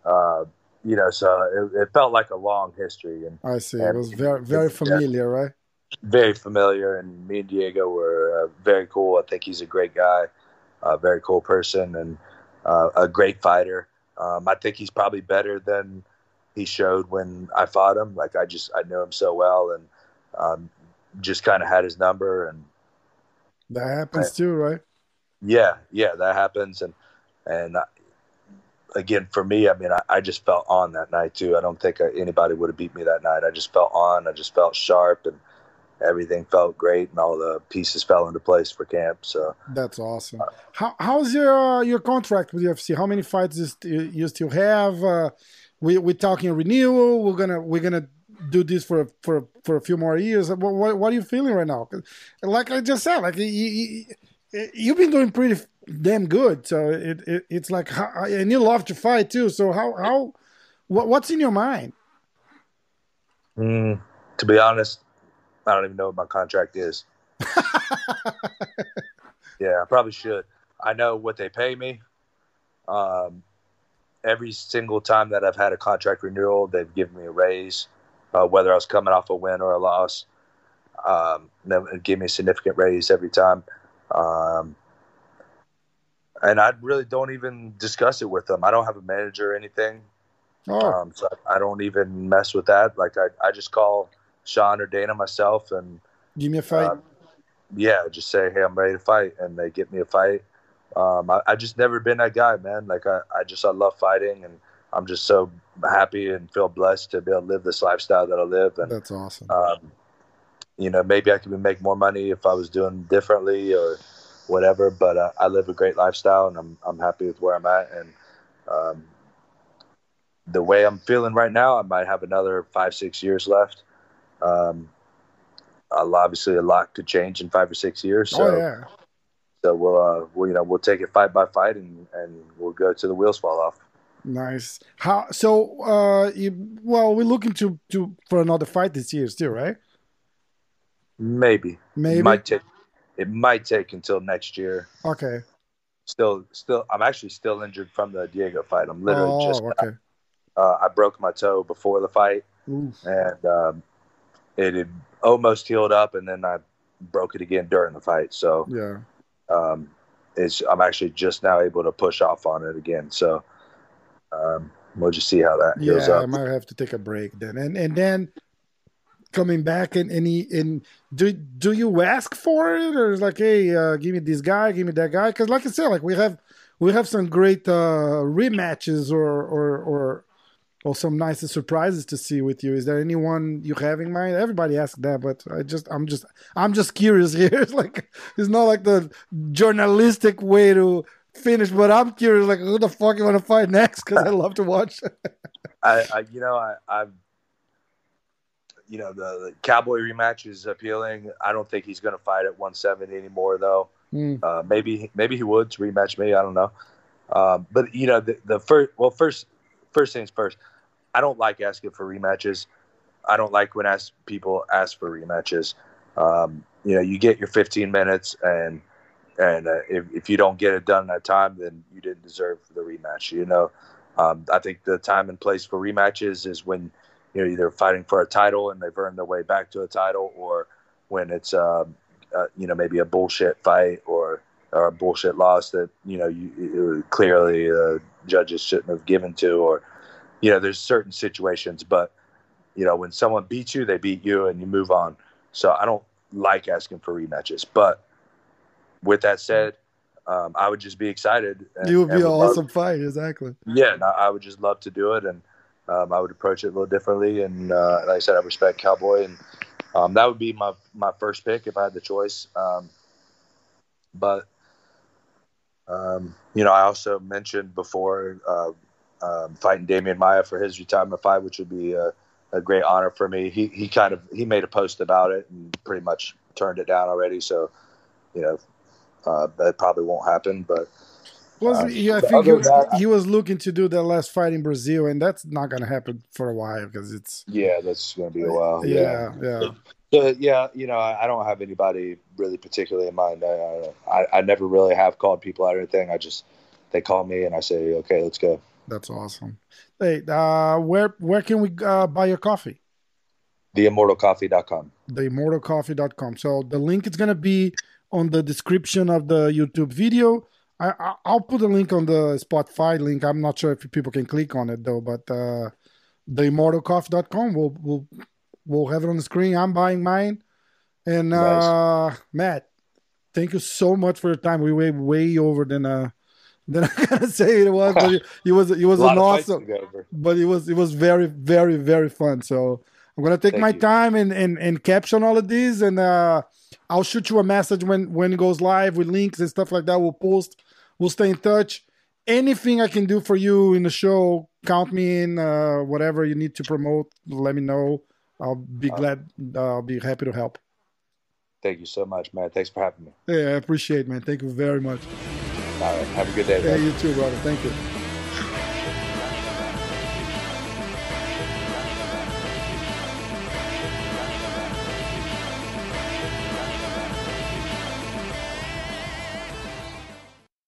Uh, you know, so it, it, felt like a long history. And I see. And, it was very very familiar, yeah, right? Very familiar, and me and Dhiego were uh, very cool. I think he's a great guy, a very cool person, and uh, a great fighter. Um, I think he's probably better than he showed when I fought him. Like I just I knew him so well and um, just kind of had his number and that happens too, right? Yeah, yeah, that happens and and I, again for me, I mean, I, I, just felt on that night too. I don't think anybody would have beat me that night. I just felt on. I just felt sharp and everything felt great and all the pieces fell into place for camp. So that's awesome. Uh, How, how's your uh, your contract with UFC? How many fights you, you still have? Uh, we we're talking renewal. We're gonna we're gonna do this for for for a few more years. What what, what are you feeling right now? Like I just said, like you, you, you've been doing pretty damn good. So it, it it's like and you love to fight too. So how how what, what's in your mind? Mm, to be honest, I don't even know what my contract is. yeah, I probably should. I know what they pay me. Um, every single time that I've had a contract renewal, they've given me a raise, uh, whether I was coming off a win or a loss. Um, they give me a significant raise every time. Um, and I really don't even discuss it with them. I don't have a manager or anything. Oh. Um, so I don't even mess with that. Like I, I just call Sean or Dana myself and give me a fight. Uh, yeah, just say, Hey, I'm ready to fight. And they get me a fight um, I, I, just never been that guy, man. Like I, I just I love fighting, and I'm just so happy and feel blessed to be able to live this lifestyle that I live. And that's awesome. Um, you know, maybe I could make more money if I was doing differently, or whatever. But uh, I live a great lifestyle, and I'm I'm happy with where I'm at. And um, the way I'm feeling right now, I might have another five six years left. Um, obviously, a lot could change in five or six years. So, oh yeah. So we'll, uh, we'll, you know, we'll take it fight by fight, and and we'll go to the wheels fall off. Nice. How so? Uh, you, well, we're looking to to for another fight this year, still, right? Maybe. Maybe. It might take. It might take until next year. Okay. Still, still, I'm actually still injured from the Dhiego fight. I'm literally oh, just. okay. Uh, I broke my toe before the fight, Oof. and um, it almost healed up, and then I broke it again during the fight. So Yeah. Um, it's I'm actually just now able to push off on it again. So um, we'll just see how that goes Yeah, I might have to take a break then, and and then coming back and and, he, and do do you ask for it or is like, hey, uh, give me this guy, give me that guy? Because like I said, like we have we have some great uh, rematches or or or or some nice surprises to see with you. Is there anyone you have in mind? Everybody asks that, but I just I'm just I'm just curious here. It's like it's not like the journalistic way to finish, but I'm curious, like who the fuck you want to fight next? Because I love to watch. I, I you know I I've you know the, the cowboy rematch is appealing. I don't think he's going to fight at 170 anymore though. Mm. Uh, maybe maybe he would to rematch me. I don't know. Um, but you know the, the first well first first things first. I don't like asking for rematches. I don't like when ask people ask for rematches. Um, you know, you get your 15 minutes, and and uh, if, if you don't get it done that time, then you didn't deserve the rematch. You know, um, I think the time and place for rematches is when you know either fighting for a title and they've earned their way back to a title, or when it's um, uh, you know maybe a bullshit fight or or a bullshit loss that you know you clearly uh, judges shouldn't have given to, or you know there's certain situations, but you know when someone beats you, they beat you, and you move on. So I don't like asking for rematches, but with that said, um, I would just be excited. And, You would be an love- awesome fight, exactly. yeah, and I, I would just love to do it, and um, I would approach it a little differently. And uh, like I said, I respect Cowboy, and um, that would be my my first pick if I had the choice. Um, but um, you know, I also mentioned before uh, um, fighting Demian Maia for his retirement fight, which would be a, a great honor for me. He he kind of he made a post about it and pretty much turned it down already. So you know, uh, that probably won't happen, but. Plus, Uh, he, I think he, that- he was looking to do that last fight in Brazil, and that's not going to happen for a while because it's Yeah, that's going to be a while. yeah, yeah. So, yeah, you know, I, I don't have anybody really particularly in mind. I, I I never really have called people out or anything. I just they call me and I say, okay, let's go. That's awesome. Hey, uh, where where can we uh, buy your coffee? TheImmortalCoffee.com. theimmortalcoffee.com. So the link is going to be on the description of the YouTube video. I, I, I'll put a link on the Spotify link. I'm not sure if people can click on it though, but uh, theimmortalcoffee.com. We'll we'll we'll have it on the screen. I'm buying mine. And uh, Matt, thank you so much for your time. We went way over than uh than I gotta say it was, but it, was it was an awesome to go over. but it was it was very very very fun so i'm gonna take Thank my you. time and, and and caption all of these and uh i'll shoot you a message when when it goes live with links and stuff like that we'll post we'll stay in touch anything i can do for you in the show count me in uh whatever you need to promote let me know i'll be Uh, glad uh, i'll be happy to help Thank you so much, man. Thanks for having me. yeah i appreciate it, man thank you very much All right. Have a good day, yeah you too brother thank you